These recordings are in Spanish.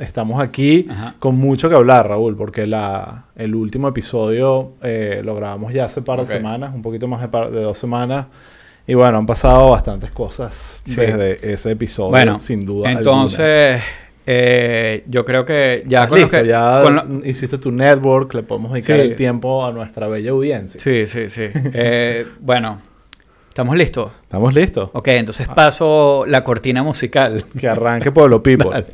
estamos aquí Ajá. con mucho que hablar, Raúl, porque la, el último episodio eh, lo grabamos ya hace par de semanas, un poquito más de, par- de dos semanas. Y bueno, han pasado bastantes cosas Sí. desde ese episodio, Bueno, sin duda. entonces eh, yo creo que ya Estás con listo, que... ya con lo- hiciste tu network, le podemos dedicar Sí. el tiempo a nuestra bella audiencia. Sí, sí, sí. Eh, bueno, ¿estamos listos? ¿Estamos listos? Ok, entonces paso la cortina musical. Que arranque Pueblo People. Dale.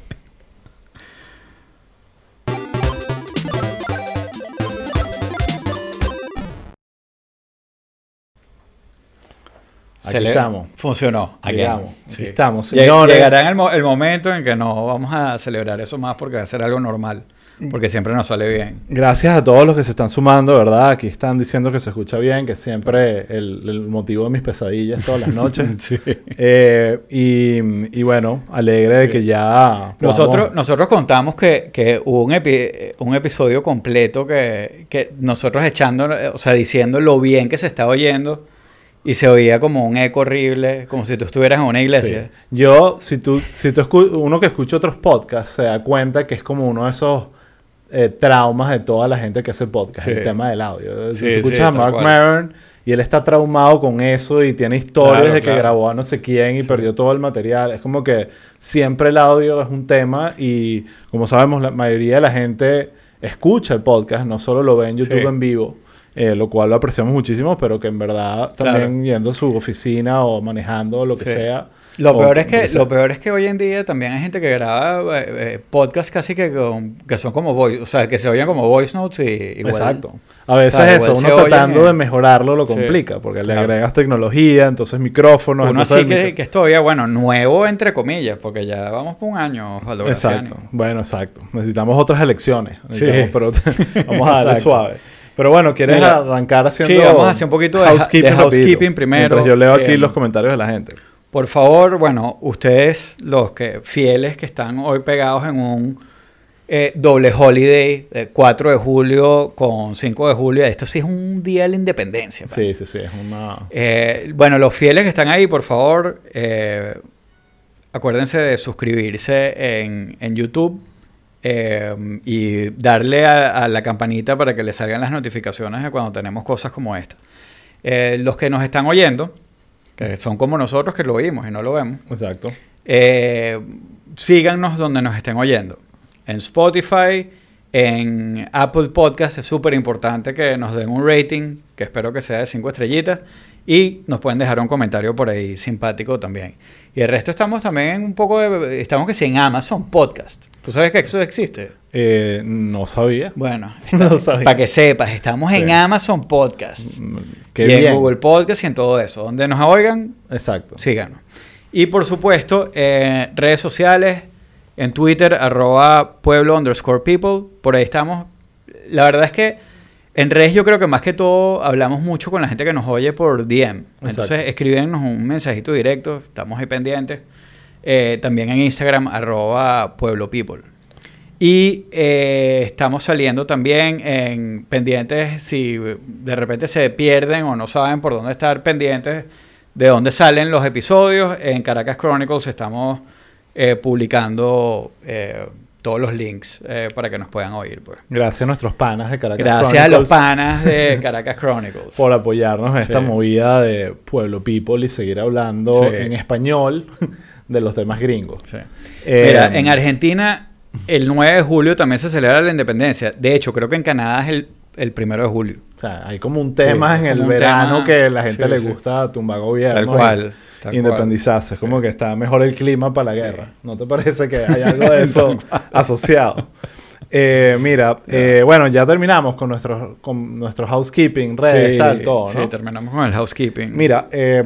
Aquí le- estamos. Funcionó. Aquí Sí. estamos, Lleg- señores. Llegará el, mo- el momento en que no vamos a celebrar eso más porque va a ser algo normal. Porque siempre nos sale bien. Gracias a todos los que se están sumando, ¿verdad? Aquí están diciendo que se escucha bien, que siempre el, el motivo de mis pesadillas todas las noches. Sí. Eh, y, y bueno, alegre de que ya... Nosotros, nosotros contamos que, que hubo un, epi- un episodio completo que, que nosotros echando, o sea, diciendo lo bien que se estaba oyendo y se oía como un eco horrible, como si tú estuvieras en una iglesia. Sí. Yo, si tú, si tú uno que escucha otros podcasts, se da cuenta que es como uno de esos eh, traumas de toda la gente que hace podcast, Sí. el tema del audio. Si Sí, tú escuchas a Mark. Maron y él está traumado con eso y tiene historias Claro, de que claro. grabó a no sé quién y perdió todo el material. Es como que siempre el audio es un tema y como sabemos la mayoría de la gente escucha el podcast, no solo lo ve en YouTube Sí. en vivo. Eh, lo cual lo apreciamos muchísimo, pero que en verdad también yendo a su oficina o manejando lo que Sí. sea. Lo o peor, es que, lo peor es que hoy en día también hay gente que graba eh, eh, podcasts casi que, con- que son como voice, o sea, que se oyen como voice notes y igual. Exacto. A veces o sea, eso, uno oyen tratando de mejorarlo lo Sí, complica, porque le claro. agregas tecnología, entonces micrófonos. Uno el que, micro- que es todavía, bueno, nuevo entre comillas, porque ya vamos por un año, Graciani. Exacto. Bueno, exacto. Necesitamos otras elecciones. Sí. Pero vamos a darle suave. Pero bueno, ¿quieres Mira, arrancar haciendo sí, vamos a hacer un poquito de housekeeping primero. Mientras yo leo aquí Eh, los comentarios de la gente. Por favor, bueno, ustedes, los que fieles que están hoy pegados en un eh, doble holiday, eh, 4 de julio con 5 de julio, esto sí es un día de la independencia. Sí, sí, sí. Es una... Eh, bueno, los fieles que están ahí, por favor, eh, acuérdense de suscribirse en, en YouTube eh, y darle a, a la campanita para que les salgan las notificaciones de cuando tenemos cosas como esta. Eh, los que nos están oyendo, que son como nosotros que lo oímos y no lo vemos, Exacto. eh, síganos donde nos estén oyendo. En Spotify, en Apple Podcast es súper importante que nos den un rating, que espero que sea de 5 estrellitas, y nos pueden dejar un comentario por ahí simpático también. Y el resto estamos también en un poco de... Estamos que sí en Amazon Podcast. ¿Tú sabes que eso existe? Eh, no sabía. Bueno, No sabía. para que sepas, estamos Sí. en Amazon Podcast. Qué y bien. en Google Podcast y en todo eso. Donde nos oigan, Exacto. síganos. Y por supuesto, eh, redes sociales, en Twitter, arroba pueblo underscore people, por ahí estamos. La verdad es que en redes yo creo que más que todo hablamos mucho con la gente que nos oye por DM. Entonces escríbenos un mensajito directo, estamos ahí pendientes. Eh, también en Instagram, arroba pueblo people. Y eh, estamos saliendo también en pendientes, si de repente se pierden o no saben por dónde estar pendientes de dónde salen los episodios. En Caracas Chronicles estamos eh, publicando eh, todos los links eh, para que nos puedan oír. Pues. Gracias a nuestros panas de Caracas Gracias a los Chronicles panas de Caracas Chronicles. por apoyarnos en esta Sí. movida de Pueblo People y seguir hablando Sí. en español de los temas gringos. Sí. Eh, Mira, en Argentina el 9 de julio también se celebra la independencia. De hecho, creo que en Canadá es el, el primero de julio. O sea, hay como un tema Sí, en el verano tema- que la gente sí, le gusta tumbar gobierno. Tal cual. tal Independizarse. Es como que está mejor el clima para la guerra. ¿No te parece que hay algo de eso asociado? Eh, mira, eh, bueno, ya terminamos con nuestro, con nuestro housekeeping, redes, Sí, tal, todo, ¿no? sí, terminamos con el housekeeping. Mira, eh,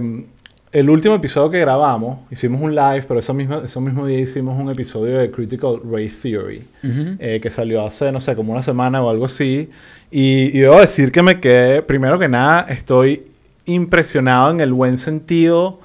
el último episodio que grabamos, hicimos un live, pero ese mismo, ese mismo día hicimos un episodio de Critical Race Theory, eh, que salió hace, no sé, como una semana o algo así. Y, y debo decir que me quedé, primero que nada, estoy impresionado en el buen sentido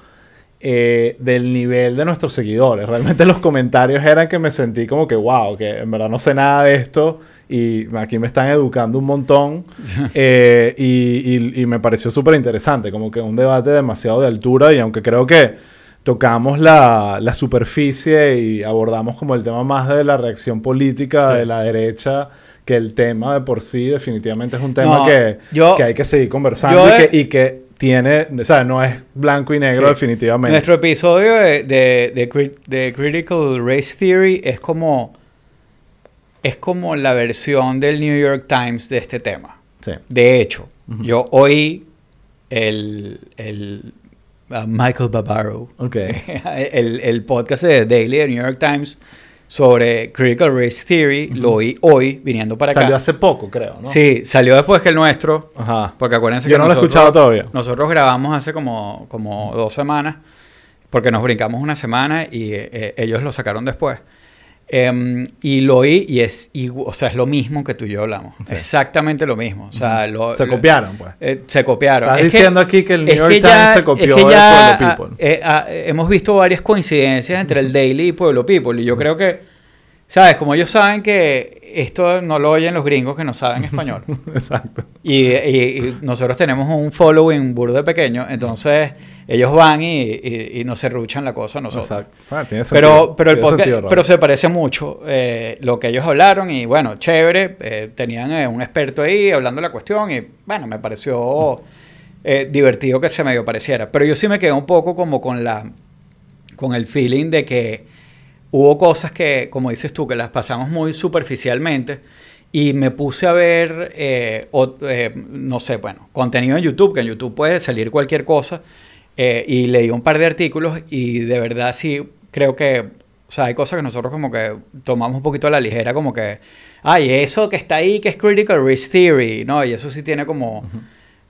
eh, del nivel de nuestros seguidores. Realmente los comentarios eran que me sentí como que, wow, que en verdad no sé nada de esto y aquí me están educando un montón. Eh, y, y- y me pareció súper interesante, como que un debate demasiado de altura y aunque creo que tocamos la, la superficie y abordamos como el tema más de la reacción política Sí. de la derecha que el tema de por sí definitivamente es un tema No, que, yo- que hay que seguir conversando y, he- que, y que tiene, o sea, no es blanco y negro Sí. definitivamente. Nuestro episodio de, de, de cri- de Critical Race Theory es como, es como la versión del New York Times de este tema. Sí. De hecho, yo oí el, el a Michael Barbaro, Ok. el, el podcast de Daily de New York Times sobre Critical Race Theory, lo oí hoy viniendo para acá. Salió hace poco, creo, ¿no? Sí, salió después que el nuestro. Ajá. Porque acuérdense Yo que no lo he nosotros- escuchado todavía. Nosotros grabamos hace como, como dos semanas, porque nos brincamos una semana y eh, ellos lo sacaron después. Em, y lo oí y es, igu- o sea, es lo mismo que tú y yo hablamos. Sí. Exactamente lo mismo. O sea, lo- Se copiaron, pues. eh, se copiaron. Estás Es que- diciendo aquí que el New York Times ya- se copió es que de Pueblo People. eh, hemos visto varias coincidencias entre el Daily y Pueblo People. Y yo creo que, ¿sabes? Como ellos saben que esto no lo oyen los gringos que no saben español. Exacto. Y, y- y nosotros tenemos un following burdo de pequeño, entonces ellos van y, y- nos serruchan la cosa nosotros. Exacto. Ah, tiene sentido. Pero, pero, el Tiene podcast, sentido, Raúl. pero se parece mucho eh, lo que ellos hablaron y bueno, chévere, eh, tenían eh, un experto ahí hablando de la cuestión y bueno, me pareció divertido que se medio pareciera. Pero yo sí me quedé un poco como con la con el feeling de que hubo cosas que, como dices tú, que las pasamos muy superficialmente y me puse a ver, eh, eh, no sé, bueno, contenido en YouTube, que en YouTube puede salir cualquier cosa, eh, y leí un par de artículos y de verdad sí creo que, o sea, hay cosas que nosotros como que tomamos un poquito a la ligera, como que, ay, eso que está ahí que es Critical Race Theory, ¿no? Y eso sí tiene como...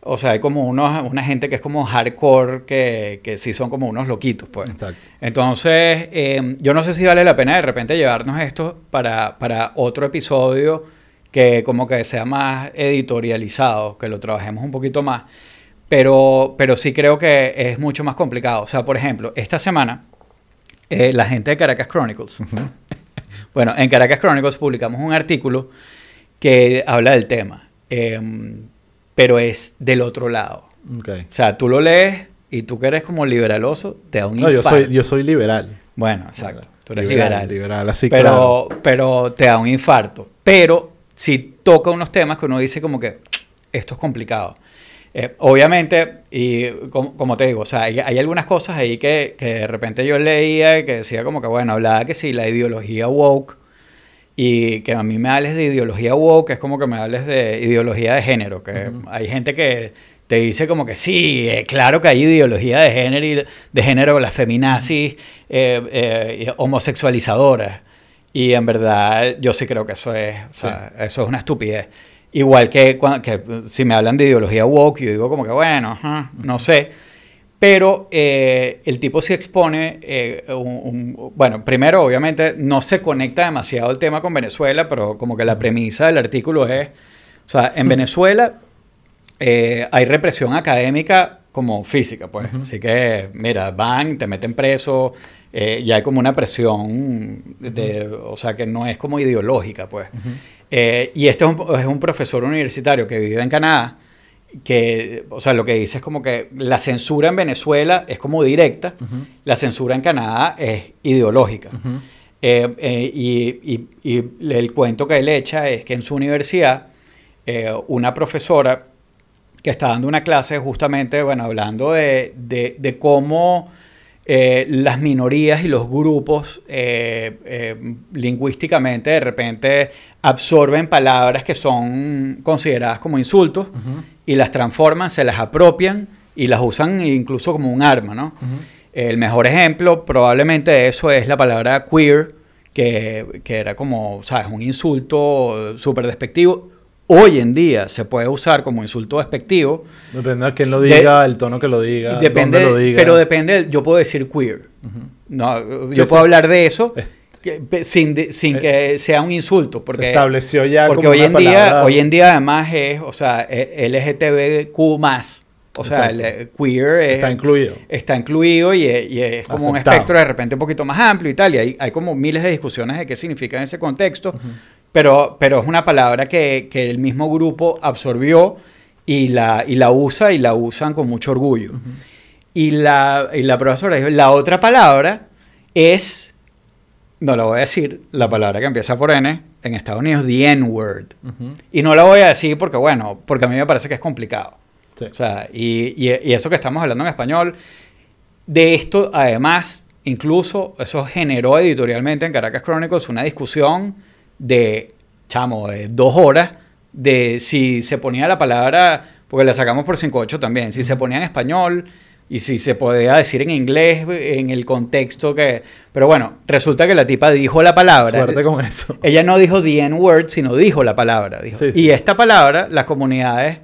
O sea, hay como unos, una gente que es como hardcore, que, que sí son como unos loquitos, pues. Exacto. Entonces, eh, yo no sé si vale la pena de repente llevarnos esto para, para otro episodio que como que sea más editorializado, que lo trabajemos un poquito más. Pero, pero sí creo que es mucho más complicado. O sea, por ejemplo, esta semana, eh, la gente de Caracas Chronicles, bueno, en Caracas Chronicles publicamos un artículo que habla del tema, eh, pero es del otro lado. O sea, tú lo lees y tú que eres como liberaloso, te da un No, yo infarto. soy, yo soy liberal. Bueno, exacto. Tú eres liberal. liberal. Liberal, así pero, pero te da un infarto. Pero si toca unos temas que uno dice como que esto es complicado. Eh, obviamente, y como, como te digo, o sea, hay, hay algunas cosas ahí que, que de repente yo leía y que decía como que, bueno, hablaba que sí, la ideología woke, y que a mí me hables de ideología woke, es como que me hables de ideología de género, que hay gente que te dice como que sí, eh, claro que hay ideología de género, y de género las feminazis eh, eh, homosexualizadoras. Y en verdad yo sí creo que eso es, o sea, eso es una estupidez. Igual que, cua- que si me hablan de ideología woke, yo digo como que bueno, ajá, no sé. Pero eh, el tipo sí expone, eh, un, un- bueno, primero obviamente no se conecta demasiado el tema con Venezuela, pero como que la premisa del artículo es, o sea, en Venezuela eh, hay represión académica como física, pues. Así que, mira, van, te meten preso, eh, y hay como una presión, de, o sea, que no es como ideológica, pues. Eh, y este es un, es un profesor universitario que vive en Canadá, que, o sea, lo que dice es como que la censura en Venezuela es como directa, la censura en Canadá es ideológica. Eh, eh, y, y- y el cuento que él echa es que en su universidad, eh, una profesora que está dando una clase justamente, bueno, hablando de, de- de cómo eh, las minorías y los grupos eh, eh, lingüísticamente de repente absorben palabras que son consideradas como insultos y las transforman, se las apropian y las usan incluso como un arma, ¿no? El mejor ejemplo probablemente de eso es la palabra queer, que, que era como, ¿sabes? Un insulto súper despectivo. Hoy en día se puede usar como insulto despectivo. Depende de quién lo De- diga, el tono que lo diga, depende, dónde lo diga. Pero depende, yo puedo decir queer. no, yo puedo hablar de eso Es- que- sin, de- sin Eh, que sea un insulto. Porque, se estableció ya porque como hoy una en, día, palabra- hoy en día además es, o sea, e- LGTBQ más. O sea, el, Exacto. eh, queer es- Está incluido. está incluido y, es- y es como un Aceptado. espectro de repente un poquito más amplio y tal. Y hay, hay como miles de discusiones de qué significa en ese contexto. Pero, pero es una palabra que, que el mismo grupo absorbió y la, y la usa y la usan con mucho orgullo. Y la, y la profesora dijo, la otra palabra es, no la voy a decir, la palabra que empieza por N, en Estados Unidos, the N-word. Y no la voy a decir porque, bueno, porque a mí me parece que es complicado. Sí. O sea, y, y- y eso que estamos hablando en español, de esto, además, incluso eso generó editorialmente en Caracas Chronicles una discusión de, chamo, de dos horas, de si se ponía la palabra, porque la sacamos por 5.8 también, si se ponía en español y si se podía decir en inglés en el contexto que... Pero bueno, resulta que la tipa dijo la palabra. Suerte con eso. Ella no dijo the N-word, sino dijo la palabra. dijo. Sí, sí. Y esta palabra, las comunidades...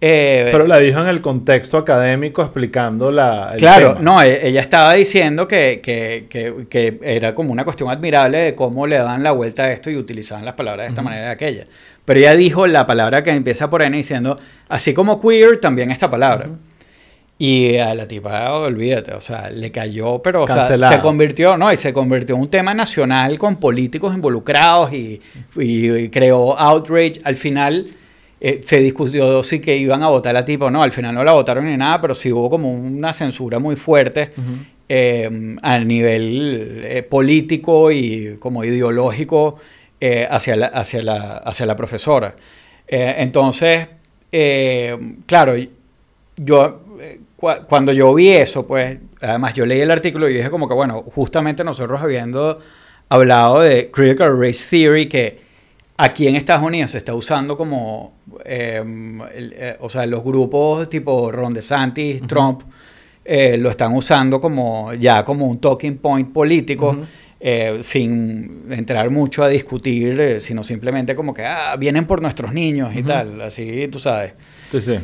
eh, Pero la dijo en el contexto académico explicando la. el Claro, tema. no, e- ella estaba diciendo que, que- que- que era como una cuestión admirable de cómo le daban la vuelta a esto y utilizaban las palabras de esta manera de aquella. Pero ella dijo la palabra que empieza por N diciendo, así como queer, también esta palabra. Y a la tipa, olvídate, o sea, le cayó, pero o sea, se convirtió, no, y se convirtió en un tema nacional con políticos involucrados y, y- y creó outrage. Al final eh, se discutió si que iban a votar a la tipa o no, al final no la votaron ni nada, pero sí hubo como una censura muy fuerte eh, a nivel eh, político y como ideológico eh, hacia, la, hacia, la, hacia la profesora. Entonces, claro, yo cua- cuando yo vi eso, pues, además yo leí el artículo y dije como que, bueno, justamente nosotros habiendo hablado de Critical Race Theory, que aquí en Estados Unidos se está usando como, eh, el- eh, o sea, los grupos tipo Ron DeSantis, Trump, eh, lo están usando como ya como un talking point político. Sin entrar mucho a discutir, sino simplemente como que ah, vienen por nuestros niños y tal, así tú sabes. Sí, sí.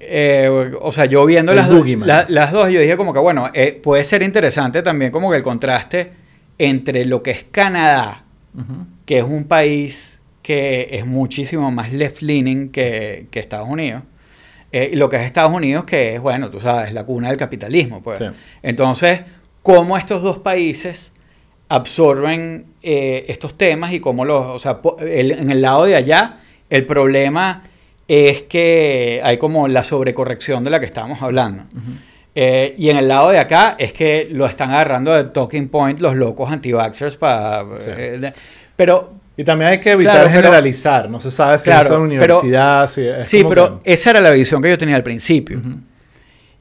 Eh, o sea, yo viendo las, do- boogeyman. la- las dos, yo dije como que, bueno, eh, puede ser interesante también como que el contraste entre lo que es Canadá, Que es un país que es muchísimo más left-leaning que, que Estados Unidos, eh, lo que es Estados Unidos, que es, bueno, tú sabes, la cuna del capitalismo. Pues. Sí. Entonces, cómo estos dos países absorben eh, estos temas y cómo los, o sea, el- en el lado de allá, el problema es que hay como la sobrecorrección de la que estábamos hablando. Eh, y en el lado de acá es que lo están agarrando de talking point los locos anti-vaxxers para... Sí. eh, pero Y también hay que evitar Claro, pero- generalizar. No se sabe si Claro, es una pero- universidad. si es Sí, pero que- esa era la visión que yo tenía al principio.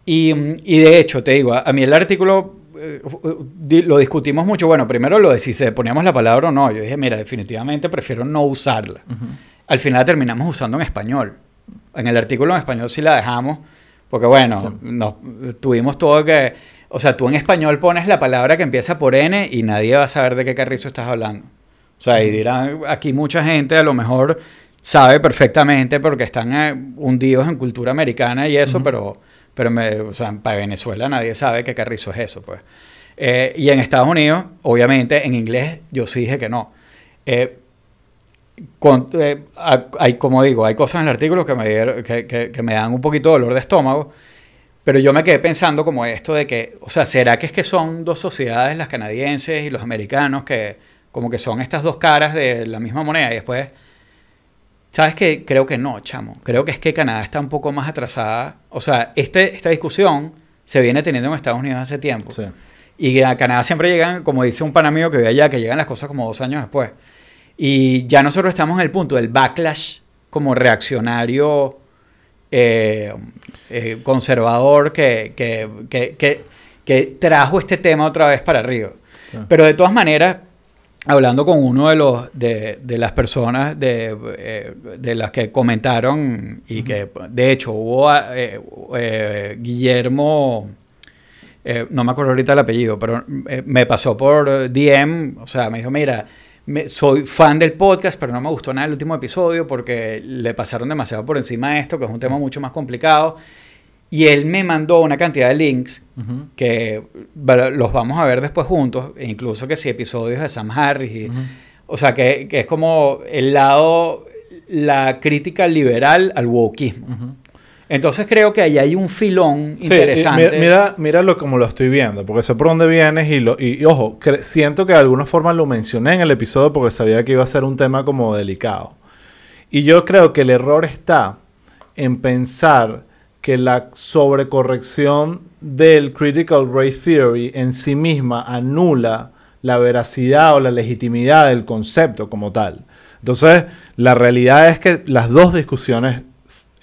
y, y de hecho, te digo, a, a mí el artículo eh, di- lo discutimos mucho. Bueno, primero lo de si se poníamos la palabra o no. Yo dije, mira, definitivamente prefiero no usarla. Al final la terminamos usando en español. En el artículo en español sí la dejamos, porque bueno, Sí. nos, tuvimos todo que... O sea, tú en español pones la palabra que empieza por N y nadie va a saber de qué carrizo estás hablando. O sea, y dirán, aquí mucha gente a lo mejor sabe perfectamente porque están eh, hundidos en cultura americana y eso, pero, pero me, o sea, para Venezuela nadie sabe qué carrizo es eso, pues. Eh, y en Estados Unidos, obviamente, en inglés yo sí dije que no. Eh, con- eh, hay, como digo, hay cosas en el artículo que me, que, que- que me dan un poquito de dolor de estómago, pero yo me quedé pensando como esto de que, o sea, ¿será que es que son dos sociedades, las canadienses y los americanos, que como que son estas dos caras de la misma moneda? Y después, ¿sabes qué? Creo que no, chamo. Creo que es que Canadá está un poco más atrasada. O sea, este, esta discusión se viene teniendo en Estados Unidos hace tiempo. Sí. Y a Canadá siempre llegan, como dice un pan amigo que ve allá, que llegan las cosas como dos años después. Y ya nosotros estamos en el punto del backlash como reaccionario eh, eh, conservador que, que, que, trajo este tema otra vez para arriba. Sí. Pero de todas maneras, hablando con uno de los de, de las personas de, eh, de las que comentaron y que de hecho hubo eh, eh, Guillermo no me acuerdo ahorita el apellido, pero me pasó por DM, o sea, me dijo, mira, me- soy fan del podcast, pero no me gustó nada el último episodio porque le pasaron demasiado por encima de esto, que es un tema mucho más complicado. Y él me mandó una cantidad de links Ujú. que va- los vamos a ver después juntos, e incluso que sí, episodios de Sam Harris. y- O sea, que, que es como el lado, la crítica liberal al wokismo. Ujú. Entonces creo que ahí hay un filón Sí, interesante. y mi- mira, míralo como lo estoy viendo, porque sé por dónde vienes y, lo, y, y ojo, siento que de alguna forma lo mencioné en el episodio porque sabía que iba a ser un tema como delicado. Y yo creo que el error está en pensar que la sobrecorrección del critical race theory en sí misma anula la veracidad o la legitimidad del concepto como tal. Entonces, la realidad es que las dos discusiones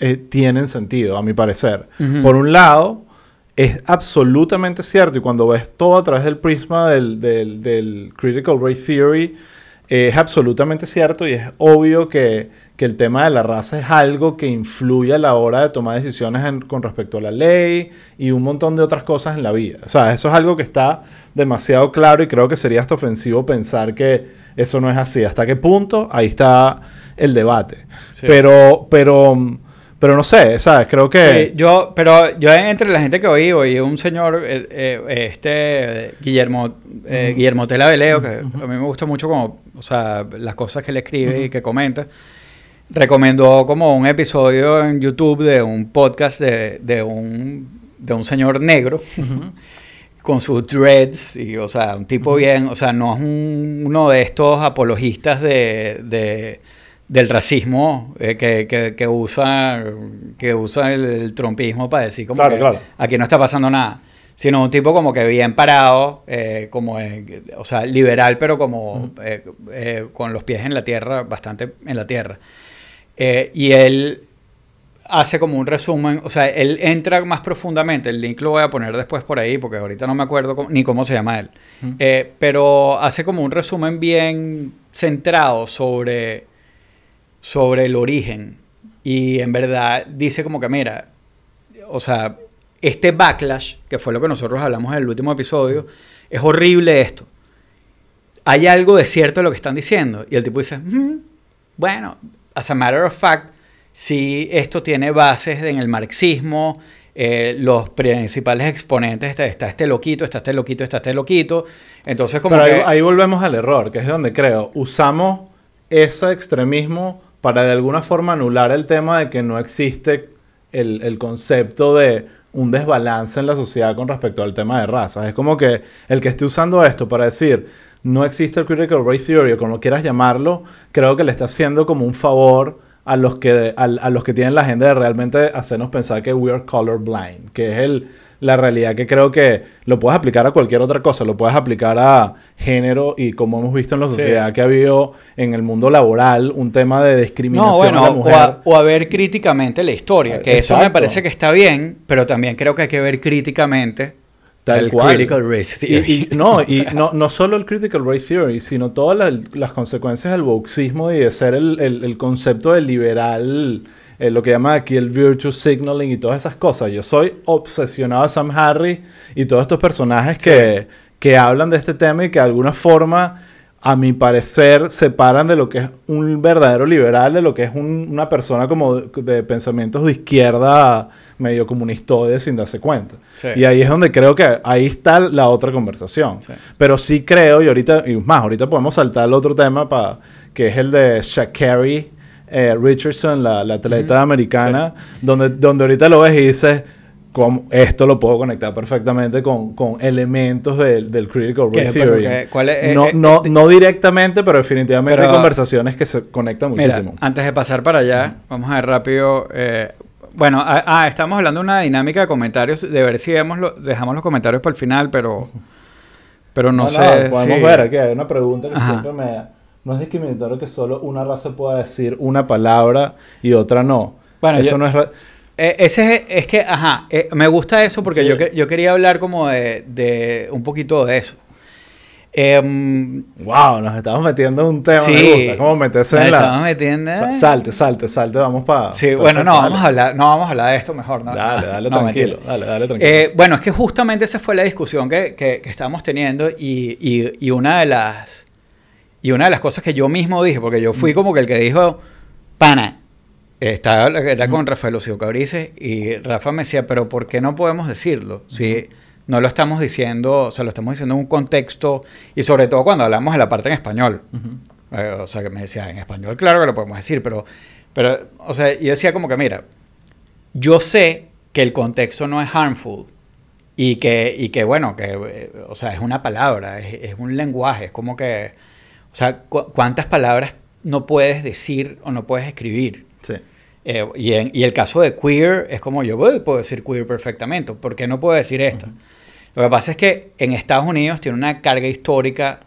eh, tienen sentido, a mi parecer. Por un lado, es absolutamente cierto, y cuando ves todo a través del prisma del, del critical race theory, es absolutamente cierto y es obvio que, el tema de la raza es algo que influye a la hora de tomar decisiones con respecto a la ley y un montón de otras cosas en la vida. O sea, eso es algo que está demasiado claro y creo que sería hasta ofensivo pensar que eso no es así. ¿Hasta qué punto? Ahí está el debate. Pero, pero pero no sé, ¿sabes? Creo que... yo, pero yo entre la gente que oí, oí un señor, eh, eh, este Guillermo, eh, Guillermo Tela Veleo, que a mí me gusta mucho como, o sea, las cosas que le escribe y que comenta. Recomendó como un episodio en YouTube de un podcast de, de, un, de un señor negro. con sus dreads y, o sea, un tipo bien, o sea, no es uno de estos apologistas de del racismo eh, que, usa, que usa el, trompismo para decir como que aquí no está pasando nada. Sino un tipo como que bien parado, eh, como, o sea, liberal, pero como eh, con los pies en la tierra, bastante en la tierra. y él hace como un resumen, o sea, él entra más profundamente, el link lo voy a poner después por ahí, porque ahorita no me acuerdo ni cómo se llama él, pero hace como un resumen bien centrado sobre sobre el origen. Y en verdad dice como que, mira, o sea, este backlash, que fue lo que nosotros hablamos en el último episodio, es horrible esto. Hay algo de cierto en lo que están diciendo. Y el tipo dice, mm, bueno, as a matter of fact, si esto tiene bases en el marxismo, eh, los principales exponentes está, está, este loquito, está este loquito, está este loquito. Entonces, como Pero ahí, ahí, volvemos al error, que es donde creo, usamos ese extremismo para de alguna forma anular el tema de que no existe el, concepto de un desbalance en la sociedad con respecto al tema de razas. Es como que el que esté usando esto para decir no existe el critical race theory o como quieras llamarlo, creo que le está haciendo como un favor a los que, a, a los que tienen la agenda de realmente hacernos pensar que we are colorblind, que es el, la realidad que creo que lo puedes aplicar a cualquier otra cosa, lo puedes aplicar a género y como hemos visto en la sociedad que ha habido en el mundo laboral un tema de discriminación a la mujer. O a, ver críticamente la historia, que eso me parece que está bien, pero también creo que hay que ver críticamente el critical race theory. Y, no, y no, no solo el critical race theory, sino todas las, consecuencias del boxismo y de ser el, el concepto del liberal eh, lo que llama aquí el virtue signaling y todas esas cosas. Yo soy obsesionado a Sam Harry y todos estos personajes que, que hablan de este tema y que de alguna forma, a mi parecer, separan de lo que es un verdadero liberal, de lo que es una persona como de, pensamientos de izquierda medio comunistoide sin darse cuenta. Y ahí es donde creo que ahí está la otra conversación. Pero sí creo, y ahorita, y más, ahorita podemos saltar al otro tema, para que es el de Shakari eh, Richardson, la, atleta americana, donde, donde ahorita lo ves y dices, como esto lo puedo conectar perfectamente con, elementos del, del Critical Race Theory. Eh, no, eh, no, no, directamente, pero definitivamente hay conversaciones que se conectan muchísimo. antes de pasar para allá, vamos a ver rápido. bueno, ah, ah, estamos hablando de una dinámica de comentarios, de ver si dejamos los comentarios para el final, pero, pero no, sé. podemos ver, aquí hay una pregunta que siempre me no es discriminatorio que solo una raza pueda decir una palabra y otra no. Bueno, eso no es... Eh, ese es, que, ajá, eh, me gusta eso porque yo, yo quería hablar como de, un poquito de eso. Em, wow, nos estamos metiendo en un tema. Sí, me gusta. ¿Cómo meterse en la. Estamos metiendo. salte, salte, salte, vamos para. Sí, bueno, no, vamos a hablar, no vamos a hablar de esto mejor. No, dale, dale tranquilo, dale, dale tranquilo. Eh, bueno, es que justamente esa fue la discusión que, que, que estábamos teniendo y, y, y, una de las y una de las cosas que yo mismo dije, porque yo fui mm. como que el que dijo, pana, estaba, era con Rafael Lucio Cabrices y Rafa me decía, pero ¿por qué no podemos decirlo? Si no lo estamos diciendo, o sea, lo estamos diciendo en un contexto y sobre todo cuando hablamos de la parte en español. Eh, o sea, que me decía, en español claro que lo podemos decir, pero, pero, o sea, yo decía como que, mira, yo sé que el contexto no es harmful y que, y que bueno, que, eh, o sea, es una palabra, es un lenguaje, es como que o sea, ¿cuántas palabras no puedes decir o no puedes escribir? Sí. Eh, y, en- y el caso de queer es como yo puedo decir queer perfectamente. ¿Por qué no puedo decir esto? Lo que pasa es que en Estados Unidos tiene una carga histórica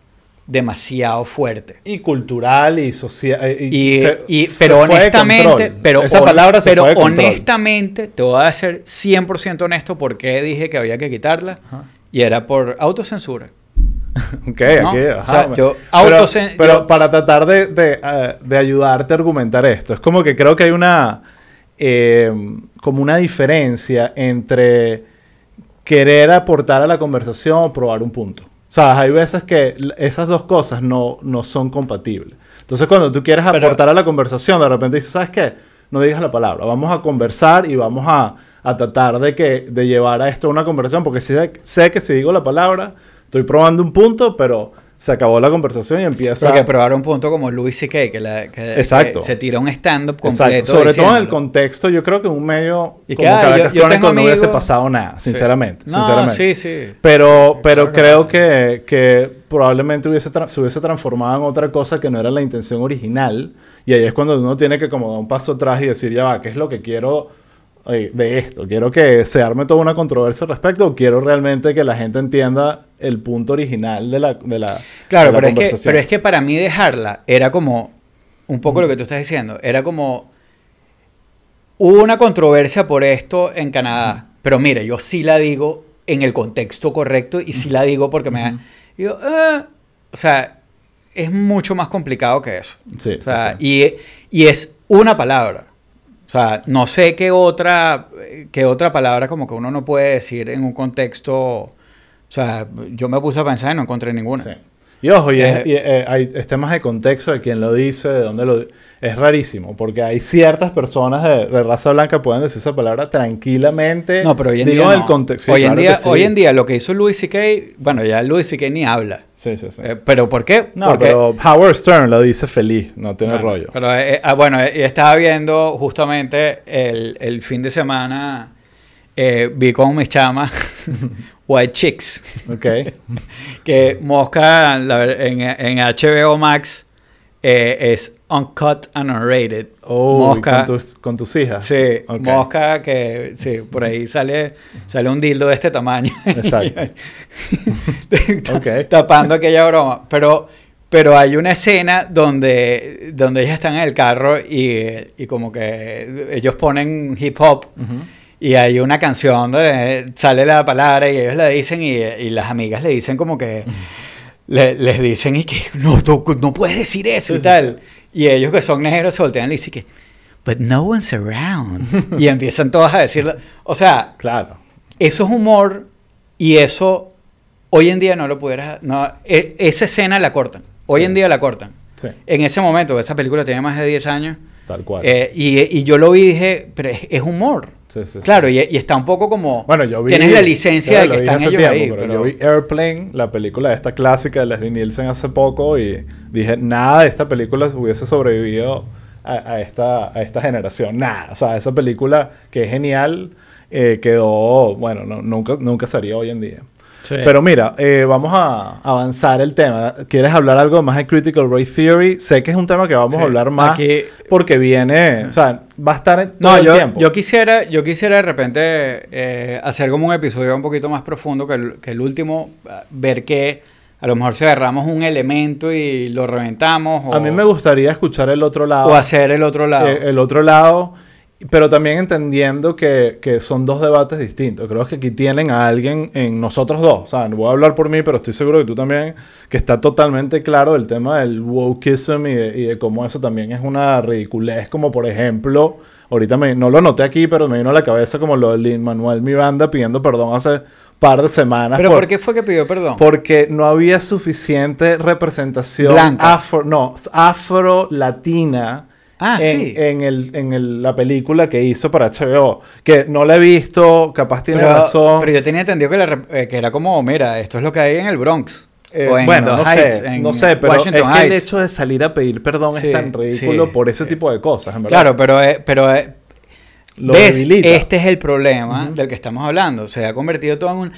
demasiado fuerte. Y cultural y social. Y, se- y- se pero honestamente, pero, esa palabra se pero fue de honestamente, te voy a ser 100% honesto porque dije que había que quitarla. Y era por autocensura. Ok, ¿no? aquí, O ajá, sea, me- yo pero, autocen- pero yo- para tratar de, de, eh, de ayudarte a argumentar esto, es como que creo que hay una eh, como una diferencia entre querer aportar a la conversación o probar un punto. O sea, hay veces que esas dos cosas no, no son compatibles. Entonces, cuando tú quieres Pero- aportar a la conversación, de repente dices, ¿sabes qué? No digas la palabra. Vamos a conversar y vamos a, a tratar de, que, de llevar a esto a una conversación, porque sé, sé que si digo la palabra, estoy probando un punto, pero se acabó la conversación y empieza... Pero que probar un punto como Louis C.K., que, la- que- Exacto. que se tira un stand-up completo. Exacto. Sobre todo en el contexto, yo creo que en un medio Y como que, ah, Caracas yo- tengo no hubiese pasado nada, sinceramente. No, sinceramente. sí, sí. Pero, Sí, pero creo que, que probablemente hubiese se hubiese transformado en otra cosa que no era la intención original. Y ahí es cuando uno tiene que como dar un paso atrás y decir, ya va, ¿qué es lo que quiero de esto? ¿Quiero que se arme toda una controversia al respecto o quiero realmente que la gente entienda el punto original de la, de la, Claro, de la pero es, que, pero es que para mí dejarla era como un poco lo que tú estás diciendo. Era como. Hubo una controversia por esto en Canadá. Pero mire, yo sí la digo en el contexto correcto y sí la digo porque me. Ujú. digo, "Ah", o sea, es mucho más complicado que eso. Sí, O sea, sí, sí. Y, y es una palabra. O sea, no sé qué otra, qué otra palabra como que uno no puede decir en un contexto. O sea, yo me puse a pensar y no encontré ninguna. Sí. Y ojo, y, es, Eh, y, eh, hay es temas de contexto de quién lo dice, de dónde lo Es rarísimo, porque hay ciertas personas de, de raza blanca que pueden decir esa palabra tranquilamente. No, pero hoy en Digo día. el no. contexto. Hoy, en claro día sí. hoy en día lo que hizo Louis C.K., bueno, ya Louis C.K. ni habla. Sí, sí, sí. Eh, ¿Pero por qué? no, Porque- pero Howard Stern lo dice feliz, no tiene Bueno, rollo. Pero, eh, ah, bueno, eh, estaba viendo justamente el, el fin de semana, eh, vi con mis chamas White Chicks, Ok. que Mosca en, en HBO Max eh, es Uncut and Unrated. Oh, Mosca, con, tus, con tus hijas. sí. Mosca que, sí, por ahí sale, sale un dildo de este tamaño. Exacto. Ok. Tapando aquella broma. Pero, pero hay una escena donde, donde ellas están en el carro y, y como que ellos ponen hip hop Ujú. Y hay una canción donde sale la palabra y ellos la dicen y, y las amigas le dicen como que... le- les dicen y que no, tú no puedes decir eso y tal. Y ellos que son negros se voltean y dicen que, but no one's around. y empiezan todos a decirlo. O sea, Claro. eso es humor y eso hoy en día no lo pudieras. No, e- esa escena la cortan. Hoy Sí. en día la cortan. Sí, En ese momento, esa película tenía más de 10 años. tal cual. eh, y, y yo lo vi y dije, pero es, es humor. Sí, sí, sí. Claro, y, y está un poco como. Bueno, yo vi. Tienes la licencia de que están ellos tiempo, ahí. pero Pero, Yo vi Airplane, la película esta clásica de Leslie Nielsen hace poco y dije, nada de esta película hubiese sobrevivido a, a esta, a esta generación. Nada. O sea, esa película que es genial eh, quedó, bueno, no- nunca, nunca sería hoy en día. Sí. Pero mira, eh, vamos a avanzar el tema. ¿Quieres hablar algo más de Critical Race Theory? Sé que es un tema que vamos Sí, a hablar más aquí- porque viene, o sea, va a estar en todo el tiempo. yo quisiera, yo quisiera de repente eh, hacer como un episodio un poquito más profundo que el, que el último, ah, ver que a lo mejor si agarramos un elemento y lo reventamos o, A mí me gustaría escuchar el otro lado. o hacer el otro lado. eh, el otro lado, pero también entendiendo que, que son dos debates distintos. Creo que aquí tienen a alguien en nosotros dos. O sea, no voy a hablar por mí, pero estoy seguro que tú también, que está totalmente claro el tema del wokeism y de, y de cómo eso también es una ridiculez. Como por ejemplo, ahorita me, no lo noté aquí, pero me vino a la cabeza como lo de Lin Manuel Miranda pidiendo perdón hace par de semanas. ¿Pero por- por qué fue que pidió perdón? porque no había suficiente representación Blanca. afro, no, afro-latina Ah, en, sí. en, el, en el- la película que hizo para HBO. Que no la he visto, capaz tiene pero, razón. pero yo tenía entendido que, la rep- eh, que era como, mira, esto es lo que hay en el Bronx. Eh, o en bueno, no Heights, sé, no sé, pero Washington es que el hecho de salir a pedir perdón Sí, es tan ridículo sí, por ese sí. tipo de cosas, en verdad. Claro, pero, eh, pero eh, Lo ¿Ves? debilita. Este es el problema del que estamos hablando. Se ha convertido todo en un...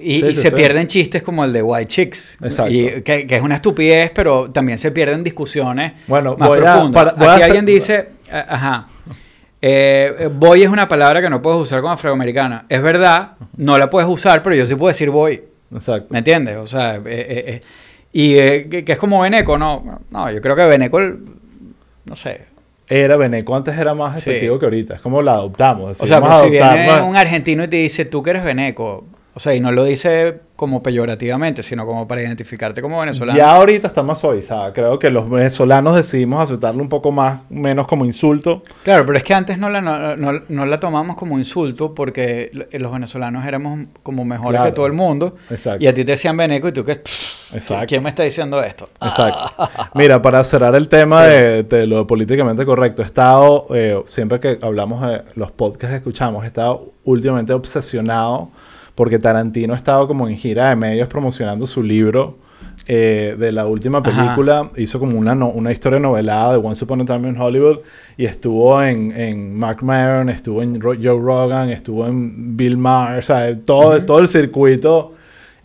Y, Sí, y sí, se sí. pierden chistes como el de White Chicks. Exacto. Y que, que es una estupidez, pero también se pierden discusiones Bueno, más voy a- profundas. para- voy a Aquí hacer- alguien dice... a- Ajá. eh, boy es una palabra que no puedes usar como afroamericana. Es verdad, no la puedes usar, pero yo sí puedo decir boy. Exacto. ¿Me entiendes? O sea, eh, eh, eh, y eh, que, que es como Beneco, no. No, yo creo que Beneco, no sé. Era Beneco antes era más Sí. efectivo que ahorita. Es como la adoptamos. O sea, pero si viene un argentino y te dice, tú que eres Beneco, o sea, y no lo dice como peyorativamente, sino como para identificarte como venezolano. Ya ahorita está más suavizada. Creo que los venezolanos decidimos aceptarlo un poco más, menos como insulto. Claro, pero es que antes no la, no, no- no la tomamos como insulto porque l- los venezolanos éramos como mejores Claro. que todo el mundo. Exacto. Y a ti te decían Beneco y tú que... "Pff, Exacto. ¿Quién me está diciendo esto? Exacto. Mira, para cerrar el tema de, de lo políticamente correcto, he estado, eh, siempre que hablamos de los podcasts que escuchamos, he estado últimamente obsesionado porque Tarantino ha estado como en gira de medios promocionando su libro eh, de la última Ajá. película. Hizo como una, no- una historia novelada de Once Upon a Time in Hollywood y estuvo en, en Mark Maron, estuvo en Ro- Joe Rogan, estuvo en Bill Maher, o sea, todo, todo el circuito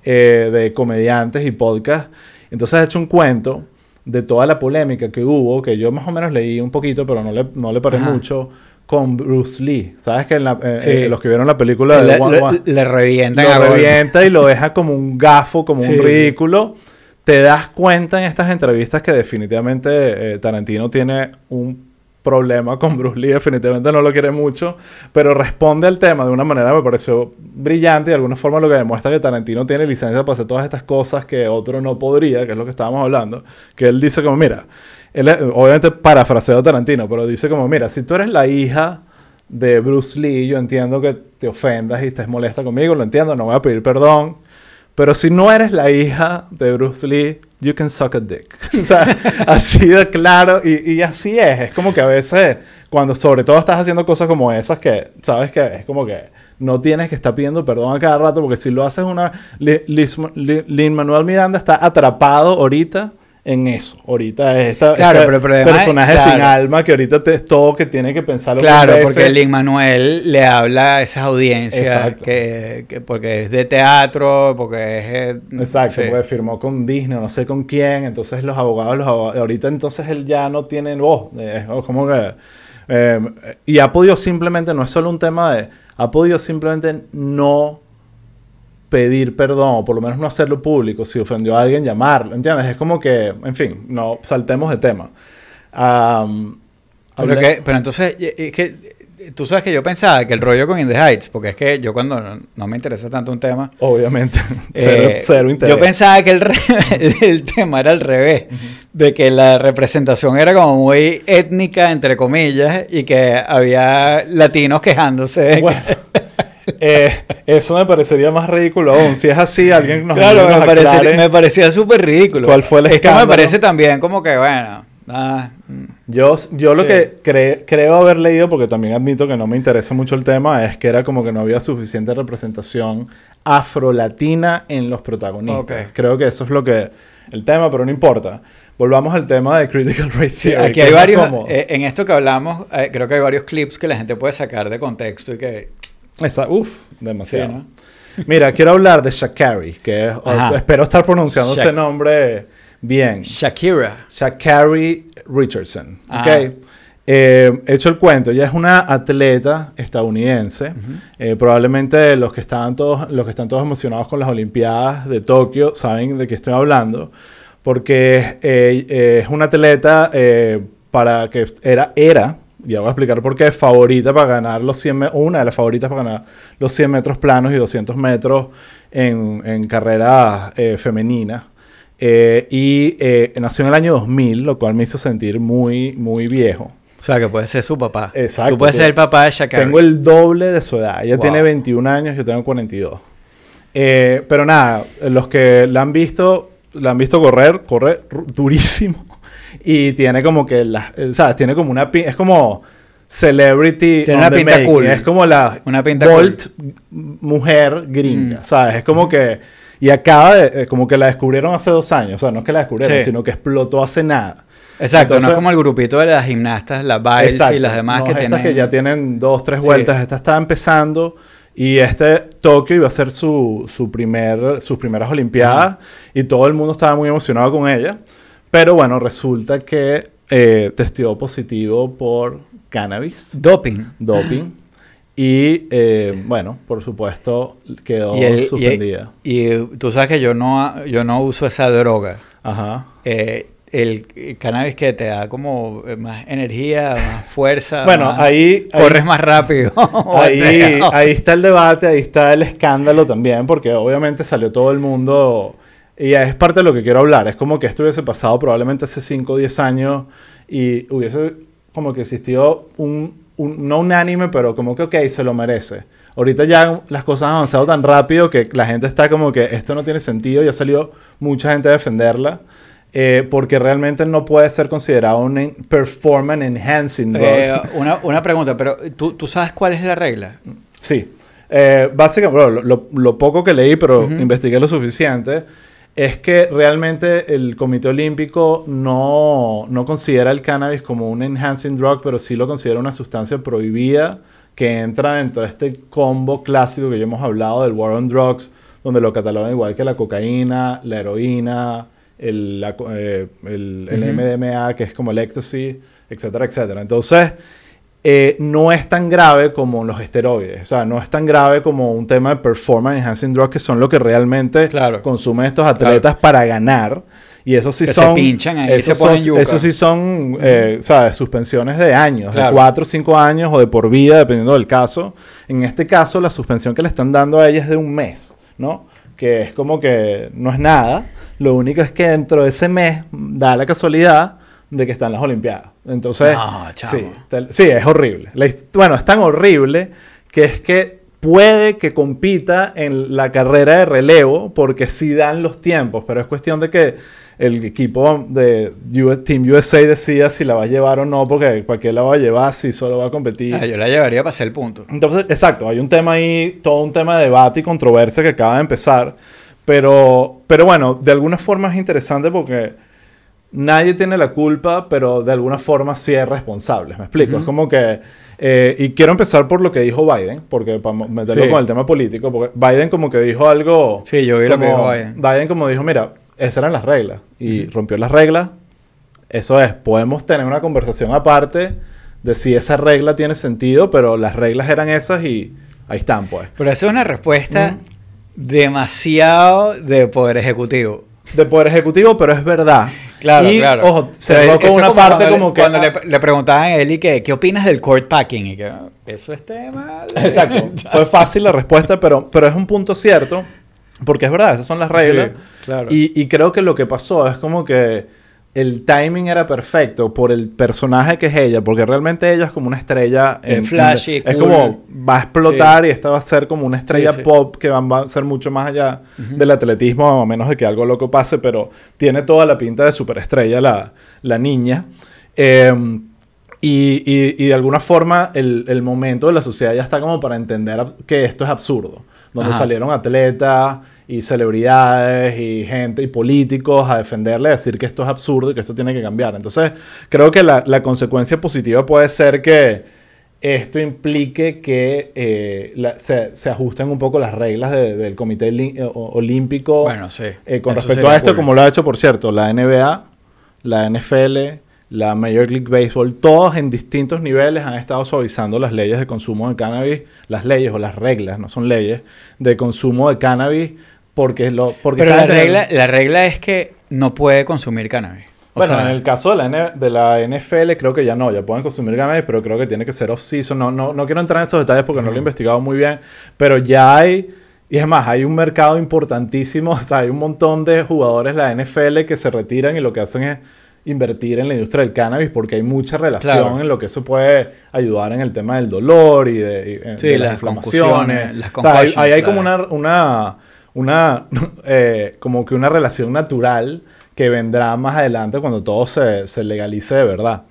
eh, de comediantes y podcast. Entonces ha hecho un cuento de toda la polémica que hubo, que yo más o menos leí un poquito, pero no le, no le paré Ajá. mucho, con Bruce Lee. ¿Sabes que en la- eh, Sí. eh, los que vieron la película de Le, One- le- One- le revientan a lo golpe. revienta y lo deja como un gafo, como Sí. un ridículo. Te das cuenta en estas entrevistas que definitivamente eh, Tarantino tiene un problema con Bruce Lee, definitivamente no lo quiere mucho, pero responde al tema de una manera me pareció brillante y de alguna forma lo que demuestra que Tarantino tiene licencia para hacer todas estas cosas que otro no podría, que es lo que estábamos hablando, que él dice como, mira, él obviamente parafraseo Tarantino, pero dice como, mira, si tú eres la hija de Bruce Lee, yo entiendo que te ofendas y estés molesta conmigo, lo entiendo, no voy a pedir perdón. Pero si no eres la hija de Bruce Lee, you can suck a dick. o sea, así de claro. Y, y así es. Es como que a veces, cuando sobre todo estás haciendo cosas como esas, que sabes que es como que no tienes que estar pidiendo perdón a cada rato, porque si lo haces una. Lin Manuel Miranda está atrapado ahorita en eso. Ahorita es esta, Claro, este pero es- personaje sin alma que ahorita te, es todo que tiene que pensarlo Claro, porque. Lin Manuel le habla a esas audiencias que, que porque es de teatro, porque es eh, Exacto, sí. porque firmó con Disney, no sé con quién, entonces los abogados, los abogados, ahorita entonces él ya no tiene voz, eh, es como que... eh, y ha podido simplemente, no es solo un tema de, ha podido simplemente no pedir perdón, o por lo menos no hacerlo público, si ofendió a alguien, llamarlo, ¿entiendes? Es como que, en fin, no saltemos de tema. Am, Pero, hablé- que- pero entonces, es que tú sabes que yo pensaba que el rollo con In the Heights, porque es que yo cuando no, no me interesa tanto un tema, Obviamente, cero, eh, cero interés. yo pensaba que el, el tema era al revés, de que la representación era como muy étnica, entre comillas, y que había latinos quejándose. que- Bueno, eh, eso me parecería más ridículo aún. Si es así, alguien nos, claro, nos me, aclare. me parecía súper ridículo. ¿Cuál fue el me escándalo? parece también como que, bueno, ah, mm, Yo, yo lo Sí. que cre- creo haber leído, porque también admito que no me interesa mucho el tema, es que era como que no había suficiente representación afrolatina en los protagonistas. Ok. Creo que eso es lo que el tema, pero no importa. Volvamos al tema de Critical Race Sí, Theory. aquí que hay es varios, eh, en esto que hablamos, eh, creo que hay varios clips que la gente puede sacar de contexto y que, Esa- uf, sí, demasiado. ¿no? Mira, quiero hablar de Shakari, que es- Ajá. espero estar pronunciando Shak- ese nombre bien. Shakira. Shakari Richardson. Ajá. ¿ok? Eh, hecho el cuento, ella es una atleta estadounidense. Eh, probablemente los que, estaban todos, los que están todos emocionados con las Olimpiadas de Tokio saben de qué estoy hablando. Porque eh, eh, es una atleta eh, para que era, era, ya voy a explicar por qué, favorita para ganar los 100 me- una de las favoritas para ganar los 100 metros planos y 200 metros en, en carrera eh, femenina. Eh, y eh, nació en el año 2000, lo cual me hizo sentir muy, muy viejo. O sea, que puede ser su papá. Exacto, Tú puedes ser el papá de Shakira. Tengo el doble de su edad. Ella Wow. tiene 21 años, yo tengo 42. Eh, pero nada, los que la han visto, la han visto correr, corre ru- durísimo. Y tiene como que, la, eh, ¿sabes? Tiene como una... Es como celebrity Tiene on una the pinta making. cool. Es como la Una pinta Bolt mujer gringa, Mm. ¿sabes? Es como que... Y acaba de... eh, Como que la descubrieron hace dos años. O sea, no es que la descubrieron, Sí. sino que explotó hace nada. Exacto, no Entonces- es como el grupito de las gimnastas, las Biles Exacto. y las demás No, que estas tienen... que ya tienen dos, tres Sí. vueltas. Esta está empezando. Y este Tokio iba a ser su, su primer, sus primeras Olimpiadas. Y todo el mundo estaba muy emocionado con ella. Pero bueno, resulta que eh, testió positivo por cannabis, Doping. doping. Y eh, bueno, por supuesto, quedó Y, el- y- suspendida. y tú sabes que yo no, yo no uso esa droga. Ajá. Eh, el cannabis que te da como más energía, más fuerza. Bueno, más- ahí, ahí- Corres más rápido. Ahí, ahí está el debate, ahí está el escándalo también, porque obviamente salió todo el mundo y es parte de lo que quiero hablar. Es como que esto hubiese pasado probablemente hace 5 o 10 años y hubiese como que existido un, un- no unánime, pero como que, ok, se lo merece. Ahorita ya las cosas han avanzado tan rápido que la gente está como que esto no tiene sentido, ya salió mucha gente a defenderla. eh, porque realmente no puede ser considerado un performance enhancing drug. Eh, una, una pregunta, pero ¿tú, ¿tú sabes cuál es la regla? Sí. Eh, básicamente, bueno, lo, lo- poco que leí, pero Ujú. investigué lo suficiente, es que realmente el Comité Olímpico no, no considera el cannabis como un enhancing drug, pero sí lo considera una sustancia prohibida que entra dentro de este combo clásico que ya hemos hablado del War on Drugs, donde lo catalogan igual que la cocaína, la heroína, el, la eh, el-. MDMA, que es como el ecstasy, etcétera, etcétera. Entonces, eh, no es tan grave como los esteroides. O sea, no es tan grave como un tema de performance enhancing drugs, que son lo que realmente Claro. consumen estos atletas para ganar. Y eso sí Que se son. pinchan ahí, esos se ponen son- yuca. Eso sí son, eh, ¿sabes? Suspensiones de años, Claro. de 4 o 5 años o de por vida, dependiendo del caso. En este caso, la suspensión que le están dando a ella es de un mes, ¿no? Que es como que no es nada. Lo único es que dentro de ese mes da la casualidad de que están las Olimpiadas. Entonces, No, sí, te- sí, es horrible. La bueno, es tan horrible que es que puede que compita en la carrera de relevo porque sí dan los tiempos, pero es cuestión de que el equipo de US Team USA decida si la va a llevar o no, porque cualquiera la va a llevar si solo va a competir. Ah, yo la llevaría para hacer el punto. Entonces, exacto, hay un tema ahí, todo un tema de debate y controversia que acaba de empezar. Pero, pero bueno, de alguna forma es interesante porque nadie tiene la culpa, pero de alguna forma sí es responsable. ¿Me explico? Es como que. eh, y quiero empezar por lo que dijo Biden, porque para meterlo Sí. con el tema político, porque Biden como que dijo algo. Sí, yo vi lo que como- dijo Biden. como dijo, mira, esas eran las reglas. Y rompió las reglas. Eso es, podemos tener una conversación aparte de si esa regla tiene sentido, pero las reglas eran esas y ahí están, pues. Pero esa es una respuesta demasiado de poder ejecutivo. De poder ejecutivo, pero es verdad. Claro, y, claro. ojo, cerró con una como parte como que... Cuando le, le preguntaban a y que, ¿qué opinas del court packing? Y que, "Ah, eso es tema... de-". Exacto. Fue fácil la respuesta, pero, pero es un punto cierto, porque es verdad, esas son las reglas. Sí, claro. Y, y creo que lo que pasó es como que el timing era perfecto por el personaje que es ella, porque realmente ella es como una estrella. Es flashy, Es cool. como, va a explotar y esta va a ser como una estrella Sí, sí. pop que va, a ser mucho más allá del atletismo, a menos de que algo loco pase, pero tiene toda la pinta de superestrella la, la niña. Eh, y, y- y de alguna forma el, el momento de la sociedad ya está como para entender que esto es absurdo. Donde Ajá. salieron atletas y celebridades y gente y políticos a defenderle, a decir que esto es absurdo y que esto tiene que cambiar. Entonces, creo que la, la consecuencia positiva puede ser que esto implique que eh, la- se, se ajusten un poco las reglas de- del Comité eh, Olímpico Bueno, sí. eh, con Eso respecto a esto, cool. como lo ha hecho, por cierto, la NBA, la NFL, la Major League Baseball, todos en distintos niveles han estado suavizando las leyes de consumo de cannabis, las leyes o las reglas, no son leyes, de consumo de cannabis, porque lo... Porque Pero la regla, la regla es que no puede consumir cannabis. O Bueno, sea, en el caso de la, N- de la NFL creo que ya no, ya pueden consumir cannabis, pero creo que tiene que ser off-season. No, no, no quiero entrar en esos detalles porque no lo he investigado muy bien, pero ya hay, y es más, hay un mercado importantísimo, o sea, hay un montón de jugadores de la NFL que se retiran y lo que hacen es invertir en la industria del cannabis porque hay mucha relación Claro. en lo que eso puede ayudar en el tema del dolor y de, y, eh, Sí, de las concusiones, las O sea, ahí hay como una, una, una eh, como que una relación natural que vendrá más adelante cuando todo se, se legalice de verdad.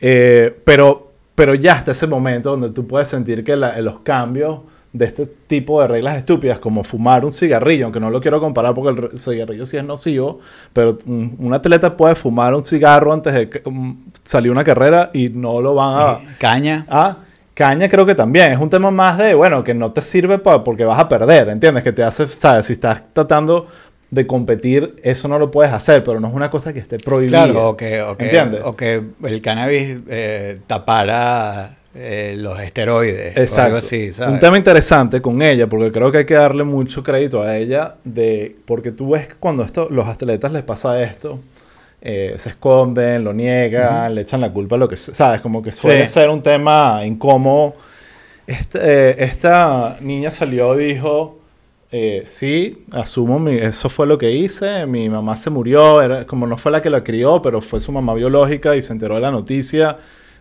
Eh, pero, pero ya hasta ese momento donde tú puedes sentir que la- los cambios de este tipo de reglas estúpidas, como fumar un cigarrillo, aunque no lo quiero comparar porque el cigarrillo sí es nocivo, pero un, atleta puede fumar un cigarro antes de um, salir una carrera y no lo van a... caña. Ah, caña creo que también. Es un tema más de, bueno, que no te sirve pa- porque vas a perder, ¿entiendes? Que te hace, ¿sabes? Si estás tratando de competir, eso no lo puedes hacer, pero no es una cosa que esté prohibida. Claro, o que, o que, ¿Entiendes? o que el cannabis eh, tapara eh, los esteroides. o Exacto. algo así, ¿sabes? Un tema interesante con ella, porque creo que hay que darle mucho crédito a ella, de porque tú ves que cuando esto, los atletas les pasa esto, eh, se esconden, lo niegan, le echan la culpa a lo que sabes, como que suele Sí. ser un tema incómodo. Este, eh, esta niña salió y dijo, eh, sí, asumo, mi- eso fue lo que hice, mi mamá se murió, era, como no fue la que la crió, pero fue su mamá biológica y se enteró de la noticia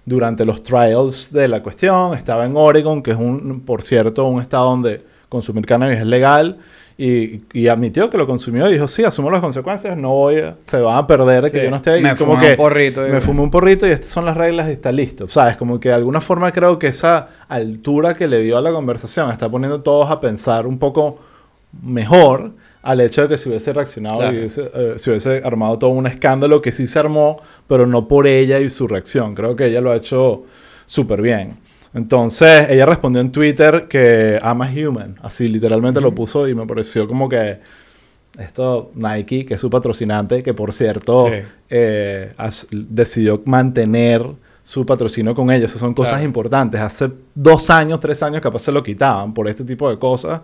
durante los trials de la cuestión. Estaba en Oregon, que es un, por cierto, un estado donde consumir cannabis es legal. Y, y admitió que lo consumió y dijo, sí, asumo las consecuencias, no voy a- se van a perder de que yo no esté ahí. Me Y como fumé que un porrito Me fumé un porrito y estas son las reglas y está listo. ¿Sabes? Como que de alguna forma creo que esa altura que le dio a la conversación está poniendo a todos a pensar un poco mejor al hecho de que se hubiese reaccionado Claro. y hubiese, eh, se hubiese armado todo un escándalo que sí se armó, pero no por ella y su reacción. Creo que ella lo ha hecho súper bien. Entonces, ella respondió en Twitter que ama human. Así, literalmente lo puso y me pareció como que esto Nike, que es su patrocinante, que por cierto Sí. eh, as- decidió mantener su patrocinio con ellos. Esas son cosas Claro. importantes. Hace dos años, tres años capaz se lo quitaban por este tipo de cosas.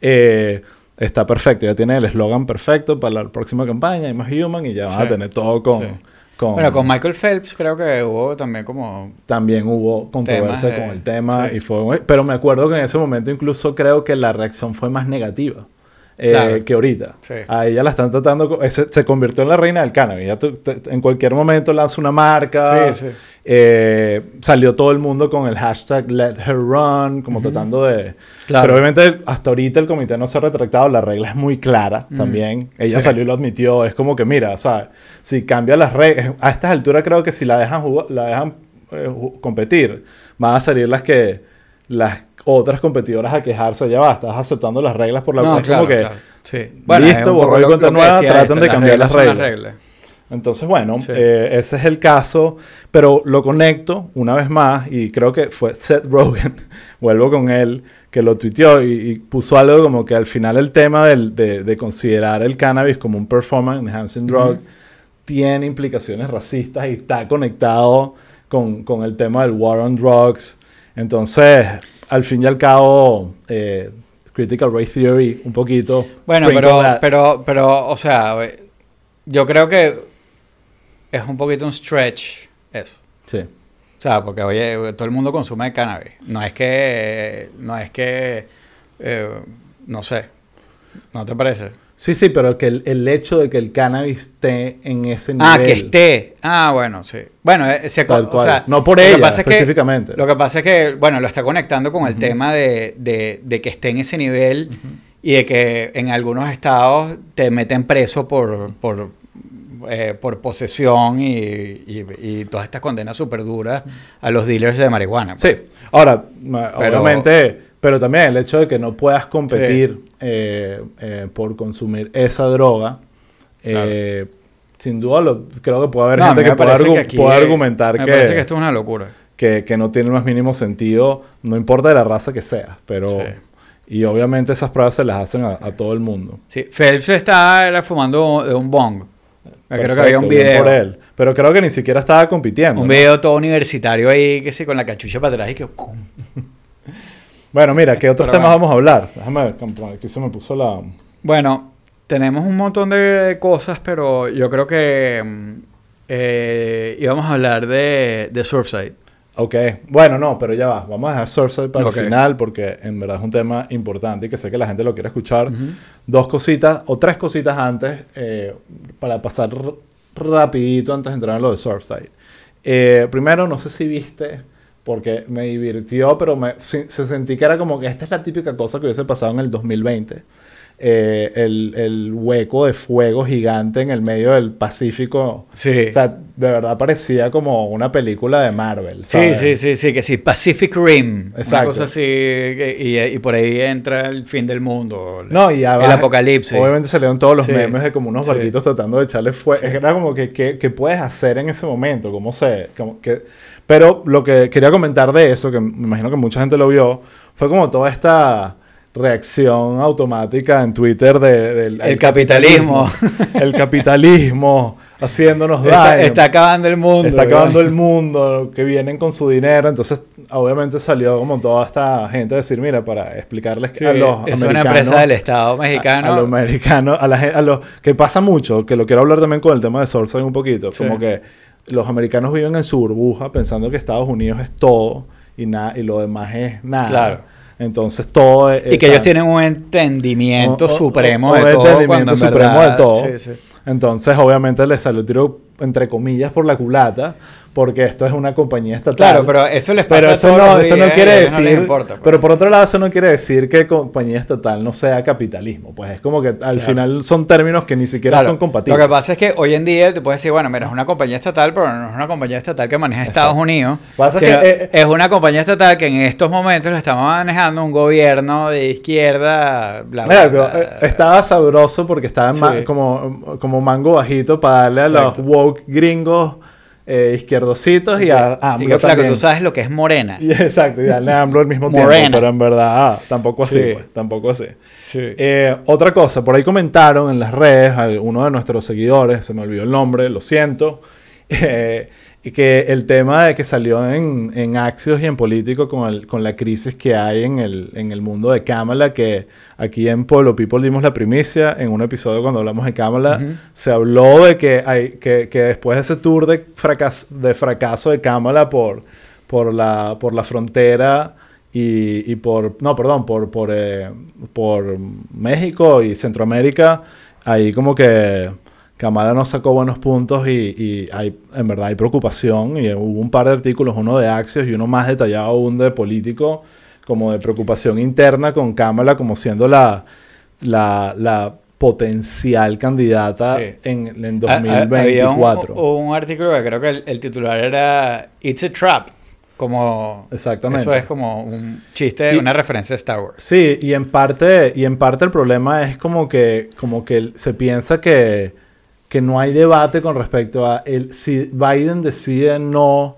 Eh, está perfecto. Ya tiene el eslogan perfecto para la próxima campaña. Y más human y ya van a tener todo con... Sí. con- Bueno, con Michael Phelps creo que hubo también como... también hubo controversia Temas con el tema sí. y fue pero me acuerdo que en ese momento incluso creo que la reacción fue más negativa eh, Claro. que ahorita Sí. a ella la están tratando se, se convirtió en la reina del cannabis Ya tú- te- en cualquier momento lanza una marca Sí, sí. eh, salió todo el mundo con el hashtag let her run como tratando de Claro. pero obviamente hasta ahorita el comité no se ha retractado la regla es muy clara también ella salió y lo admitió es como que mira ¿sabes? si cambia las reglas a estas alturas creo que si la dejan la dejan eh, competir van a salir las que las otras competidoras a quejarse ya va estás aceptando las reglas por la No, es claro, como que claro. Sí. listo, poco y cuenta nueva, tratan esto, de cambiar las reglas. Entonces, bueno, Sí. eh, ese es el caso, pero lo conecto una vez más y creo que fue Seth Rogen, vuelvo con él, que lo tuiteó y, y puso algo como que al final el tema del- de, de considerar el cannabis como un performance enhancing drug tiene implicaciones racistas y está conectado con, con el tema del war on drugs. Entonces, al fin y al cabo, eh, Critical Race Theory, un poquito. Bueno, pero, pero, pero, o sea, eh, yo creo que es un poquito un stretch eso. Sí. O sea, porque oye, todo el mundo consume cannabis. No es que, no es que, eh, no sé, ¿no te parece? Sí, sí, pero que el, el hecho de que el cannabis esté en ese nivel. Ah, que esté. Ah, bueno, sí. Bueno, eh, se Tal o cual. sea, no por lo que ella, es que- específicamente. Lo que pasa es que, bueno, lo está conectando con el tema de, de- de que esté en ese nivel y de que en algunos estados te meten preso por, por, eh, por posesión y, y- y todas estas condenas súper duras a los dealers de marihuana. Sí. Ahora, Pero- obviamente, pero también el hecho de que no puedas competir eh, eh, por consumir esa droga, eh, sin duda lo- creo que puede haber No, gente que pueda, parece argu- que argumentar me que, parece que esto es una locura. que, que no tiene el más mínimo sentido, no importa de la raza que sea, pero... Sí. Y obviamente esas pruebas se las hacen a, a todo el mundo. Sí, Phelps está era fumando de un bong. Creo que Perfecto, había un video. por él. Pero creo que ni siquiera estaba compitiendo. Un ¿no? video todo universitario ahí, que sí, con la cachucha para atrás y que... Bueno, mira, ¿qué otros Pero temas bueno. vamos a hablar? Déjame ver, aquí se me puso la... Bueno, tenemos un montón de cosas, pero yo creo que mm, eh, íbamos a hablar de, de Surfside. Ok, bueno, no, pero ya va. Vamos a dejar Surfside para el final porque en verdad es un tema importante y que sé que la gente lo quiere escuchar. Dos cositas o tres cositas antes eh, para pasar rapidito antes de entrar en lo de Surfside. Eh, primero, no sé si viste, porque me divirtió, pero me, se, se sentí que era como que esta es la típica cosa que hubiese pasado en el 2020. Eh, el, el hueco de fuego gigante en el medio del Pacífico. Sí. O sea, de verdad parecía como una película de Marvel. Sí, ¿sabes? sí, sí, sí, que sí, Pacific Rim. Una Exacto. cosa así, y, y por ahí entra el fin del mundo. No, y el abajo- apocalipsis. Obviamente salieron todos los Sí. memes de como unos Sí. barquitos tratando de echarle fuego. Era como que, ¿qué, qué puedes hacer en ese momento? ¿Cómo se...? como que... Pero lo que quería comentar de eso, que me imagino que mucha gente lo vio, fue como toda esta reacción automática en Twitter de, del El capitalismo. El capitalismo haciendo Está, daño. está acabando el mundo. Está acabando ¿verdad? el mundo, que vienen con su dinero. Entonces, obviamente salió como toda esta gente a decir, mira, para explicarles que a los es una americanos... empresa del Estado mexicano. A, a los americanos, a la a los que pasa mucho, que lo quiero hablar también con el tema de Sourcing un poquito, Sí. como que los americanos viven en su burbuja pensando que Estados Unidos es todo y nada y lo demás es nada. Claro. Entonces todo es, y que ellos tienen un entendimiento supremo de un todo. entendimiento cuando en supremo verdad- de todo. Sí, sí. Entonces, obviamente, le salió el tiro, entre comillas, por la culata, porque esto es una compañía estatal. Claro, pero eso les pasa Pero a eso todos no, los eso no quiere a ellos no les decir. importa, pues. Pero por otro lado, eso no quiere decir que compañía estatal no sea capitalismo. Pues es como que al Claro. final son términos que ni siquiera Claro, son compatibles. Lo que pasa es que hoy en día te puedes decir, bueno, mira, es una compañía estatal, pero no es una compañía estatal que maneja Estados Exacto. Unidos. Pasa que, eh, es una compañía estatal que en estos momentos lo está manejando un gobierno de izquierda. Bla, bla, Exacto, bla, eh, Estaba sabroso porque estaba Sí. como, como mango bajito para darle a Exacto. los woke gringos eh, izquierdositos y a Y AMLO que, flaco, también. tú sabes lo que es morena. Y exacto, y darle a AMLO al mismo tiempo, Morena. pero en verdad ah, tampoco así, Sí. pues, tampoco así. Sí. Eh, otra cosa, por ahí comentaron en las redes, a uno de nuestros seguidores, se me olvidó el nombre, lo siento, eh, y que el tema de que salió en, en Axios y en Político con, el- con la crisis que hay en el, en el mundo de Kamala, que aquí en Pueblo People dimos la primicia, en un episodio cuando hablamos de Kamala, se habló de que, hay, que, que después de ese tour de, fracas- de fracaso de Kamala por, por, la, por la frontera y, y por, no, perdón, por, por, eh, por México y Centroamérica, ahí como que Kamala no sacó buenos puntos y, y hay, en verdad hay preocupación y hubo un par de artículos, uno de Axios y uno más detallado aún de político, como de preocupación interna con Kamala como siendo la, la, la potencial candidata Sí. en, en Ah, ah, Había un, 2024. un artículo que creo que el, el titular era It's a Trap. Como. Exactamente. Eso es como un chiste, Y- una referencia a Star Wars. Sí, y en parte, y en parte el problema es como que, como que se piensa que, que no hay debate con respecto a el, si Biden decide no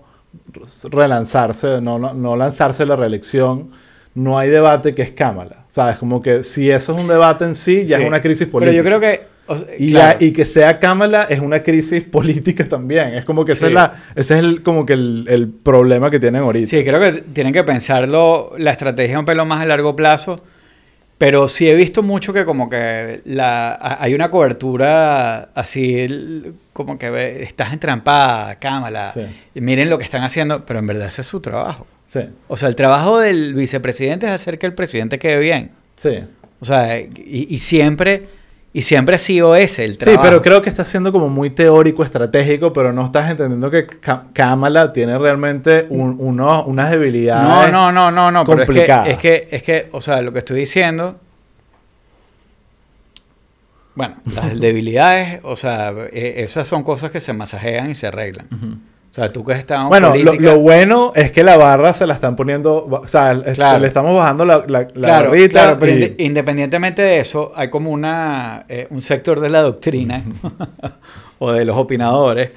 relanzarse, no, no, no lanzarse la reelección, no hay debate que es Kamala. ¿Sabes? Como que si eso es un debate en sí, ya Sí. es una crisis Pero política. yo creo que. o sea, Y, claro. ya- y que sea Kamala es una crisis política también. Es como que ese Sí. es, la, ese es el, como que el, el problema que tienen ahorita. Sí, creo que tienen que pensarlo, la estrategia un pelo más a largo plazo. Pero sí he visto mucho que como que la, hay una cobertura así, como que estás entrampada, cámara, Sí. y miren lo que están haciendo, pero en verdad ese es su trabajo. Sí, O sea, el trabajo del vicepresidente es hacer que el presidente quede bien. sí. O sea, y, y siempre, y siempre ha sido ese el Sí, trabajo. pero creo que está siendo como muy teórico, estratégico, pero no estás entendiendo que Ka- Kamala tiene realmente un- uno- unas No, debilidades. no, no, no, no, pero es que, complicadas. es que, es que, o sea, lo que estoy diciendo, bueno, las debilidades, o sea, eh, esas son cosas que se masajean y se arreglan. O sea, tú que has estado en Bueno, lo, política- lo bueno es que la barra se la están poniendo, o sea, Claro. le estamos bajando la, la, la claro, barrita claro, pero y- inde- independientemente de eso, hay como una, eh, un sector de la doctrina o de los opinadores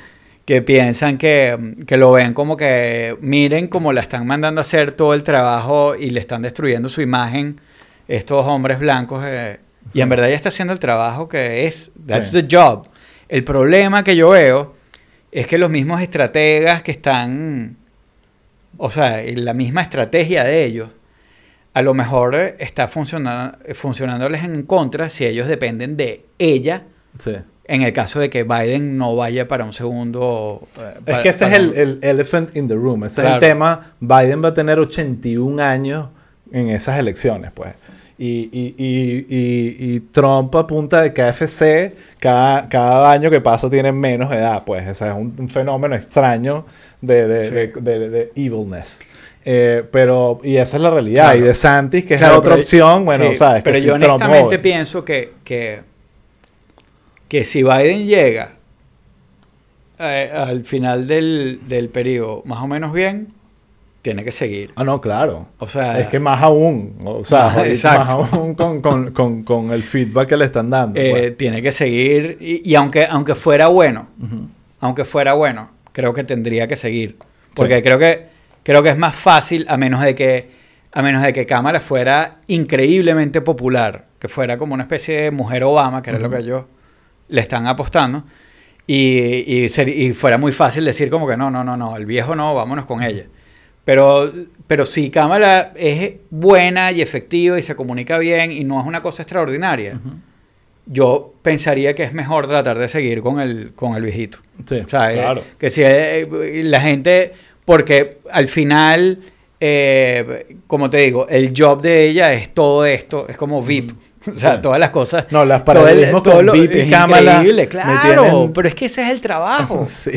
que piensan que, que lo ven como que miren cómo la están mandando a hacer todo el trabajo y le están destruyendo su imagen estos hombres blancos eh, y en verdad ella está haciendo el trabajo que es, that's Sí. the job. El problema que yo veo es que los mismos estrategas que están, o sea, la misma estrategia de ellos, a lo mejor está funciona- funcionándoles en contra si ellos dependen de ella sí. en el caso de que Biden no vaya para un segundo... eh, Es para- que ese es el, el elephant in the room. Ese es Claro. el tema. Biden va a tener 81 años en esas elecciones, pues. Y, y, y, y, Trump apunta de KFC, cada, cada año que pasa tiene menos edad, pues. Ese es un, un fenómeno extraño de, de, Sí. de, evilness. Eh, pero, y esa es la realidad. Claro. Y de Santis, que es la otra opción, bueno, sí, sabes. Pero que yo Trump honestamente pienso que, que, que si Biden llega eh, al final del, del periodo más o menos bien, tiene que seguir. Ah, no, claro. O sea, Es que más aún, o sea, Más- exacto. más aún con, con, con, con el feedback que le están dando. eh, pues. tiene que seguir. Y, y aunque, aunque fuera bueno, aunque fuera bueno, creo que tendría que seguir. Porque Sí. creo que creo que es más fácil, a menos de que a menos de que Kamala fuera increíblemente popular, que fuera como una especie de mujer Obama, que era lo que ellos le están apostando, y, y, ser- y fuera muy fácil decir como que no, no, no, no, el viejo no, vámonos con ella. Pero, pero si Kamala es buena y efectiva y se comunica bien y no es una cosa extraordinaria, yo pensaría que es mejor tratar de seguir con el, con el viejito. Sí, O sea, eh, claro. que si eh, la gente, porque al final, eh, como te digo, el job de ella es todo esto, es como VIP. O sea, Sí. todas las cosas. No, las todo el- paralelismos todo con lo- VIP y Kamala increíble, claro. tienen- Pero es que ese es el trabajo. sí.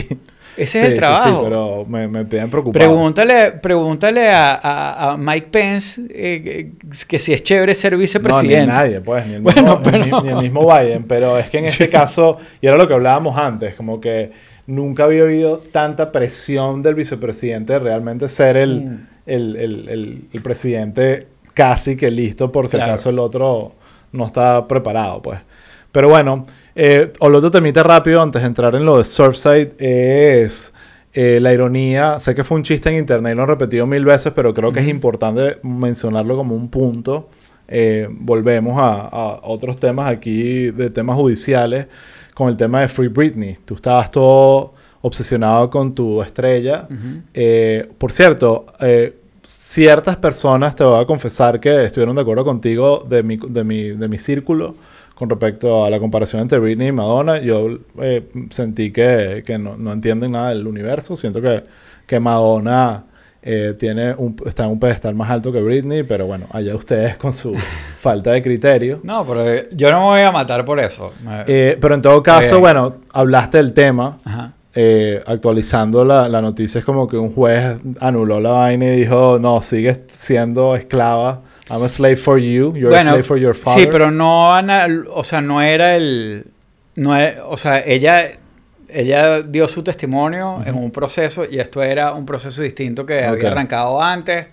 Ese Sí, es el trabajo. Sí, pero me, me tienen preocupado. Pregúntale, pregúntale a, a- a Mike Pence eh, que, si es chévere ser No, vicepresidente. ni nadie, pues, ni el, Bueno, mismo, pero- ni, ni el mismo Biden. Pero es que en este caso, y era lo que hablábamos antes, como que nunca había habido tanta presión del vicepresidente de realmente ser el, Mm. el, el- el- el presidente casi que listo por si Claro. acaso el otro no está preparado, pues. Pero bueno, eh, o lo otro temita rápido antes de entrar en lo de Surfside es eh, la ironía. Sé que fue un chiste en internet y lo han repetido mil veces, pero creo que es importante mencionarlo como un punto. Eh, volvemos a, a otros temas aquí de temas judiciales con el tema de Free Britney. Tú estabas todo obsesionado con tu estrella. Ujú. Eh, por cierto, eh, ciertas personas, te voy a confesar que estuvieron de acuerdo contigo de mi, de mi, de mi círculo con respecto a la comparación entre Britney y Madonna. Yo eh, sentí que, que no, no entienden nada del universo. Siento que, que Madonna eh, tiene un, está en un pedestal más alto que Britney, pero bueno, allá ustedes con su falta de criterio. No, pero yo no me voy a matar por eso. Eh, pero en todo caso, bueno, hablaste del tema. Ajá. Eh, actualizando la, la noticia es como que un juez anuló la vaina y dijo, no, sigues siendo esclava. I'm a slave for you. You're a slave for your father. Sí, pero no, ana- o sea, no era el, no e- o sea, ella, ella dio su testimonio en un proceso y esto era un proceso distinto que había arrancado antes,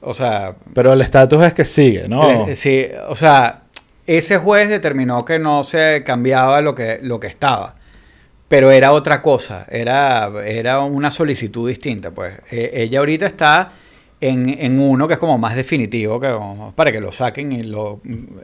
o sea, Pero el estatus es que sigue, ¿no? sí, o sea, ese juez determinó que no se cambiaba lo que, lo que estaba. Pero era otra cosa, era, era una solicitud distinta, pues. Eh, ella ahorita está en, en uno que es como más definitivo, que como para que lo saquen y lo...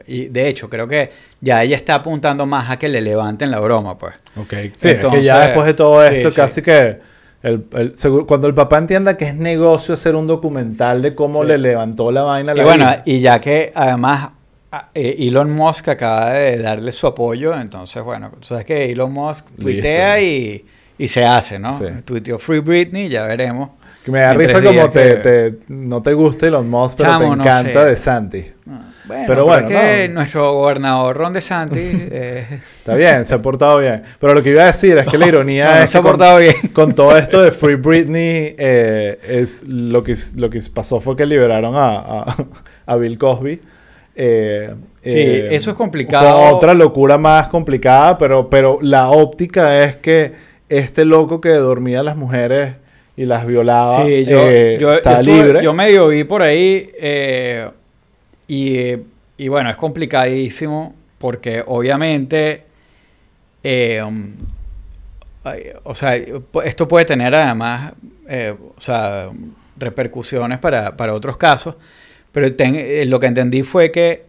Y de hecho, creo que ya ella está apuntando más a que le levanten la broma, pues. Ok. Sí, es que Entonces, ya después de todo esto, sí. casi que... el- el- seguro- cuando el papá entienda que es negocio hacer un documental de cómo Sí. le levantó la vaina a Y bueno, y ya que además eh, Elon Musk acaba de darle su apoyo, entonces bueno, tú sabes que Elon Musk tuitea y, y se hace, ¿no? Sí. Tuiteó Free Britney, ya veremos. Que me da risa como días te, que- te- no te gusta Elon Musk, pero Chamo, te no encanta sé. de Santi. Bueno, Pero bueno, es que no. nuestro gobernador Ron DeSantis eh, Está bien, se ha portado bien. Pero lo que iba a decir es que la ironía no, es se ha que con- portado bien. con todo esto de Free Britney, eh, es lo que, lo que pasó fue que liberaron a, a, a Bill Cosby. Eh, Sí, eh, eso es complicado. Otra locura más complicada, pero, pero la óptica es que este loco que dormía a las mujeres y las violaba Sí, yo, eh, yo- está yo estuve- libre. Yo medio vi por ahí eh, y, y bueno, es complicadísimo porque obviamente, eh, o sea, esto puede tener además, o sea, repercusiones para, para otros casos, pero ten- lo que entendí fue que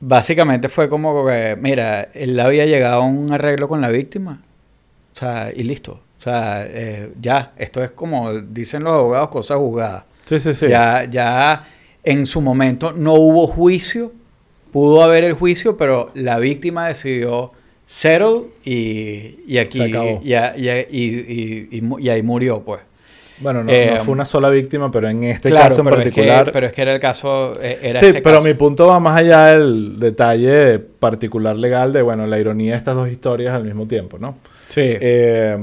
básicamente fue como que, mira, él había llegado a un arreglo con la víctima, o sea, y listo. O sea, eh, ya, esto es como dicen los abogados, cosa juzgada. Sí, sí, sí. Ya, ya en su momento no hubo juicio, pudo haber el juicio, pero la víctima decidió settle y, y aquí Se acabó. y, y y- y- y mu- y ahí murió, pues. Bueno, no, Eh, no fue una sola víctima, pero en este Claro, caso en pero es que- particular... pero es que era el caso, eh, era sí, este pero caso. mi punto va más allá del detalle particular legal de, bueno, la ironía de estas dos historias al mismo tiempo, ¿no? Sí. Eh,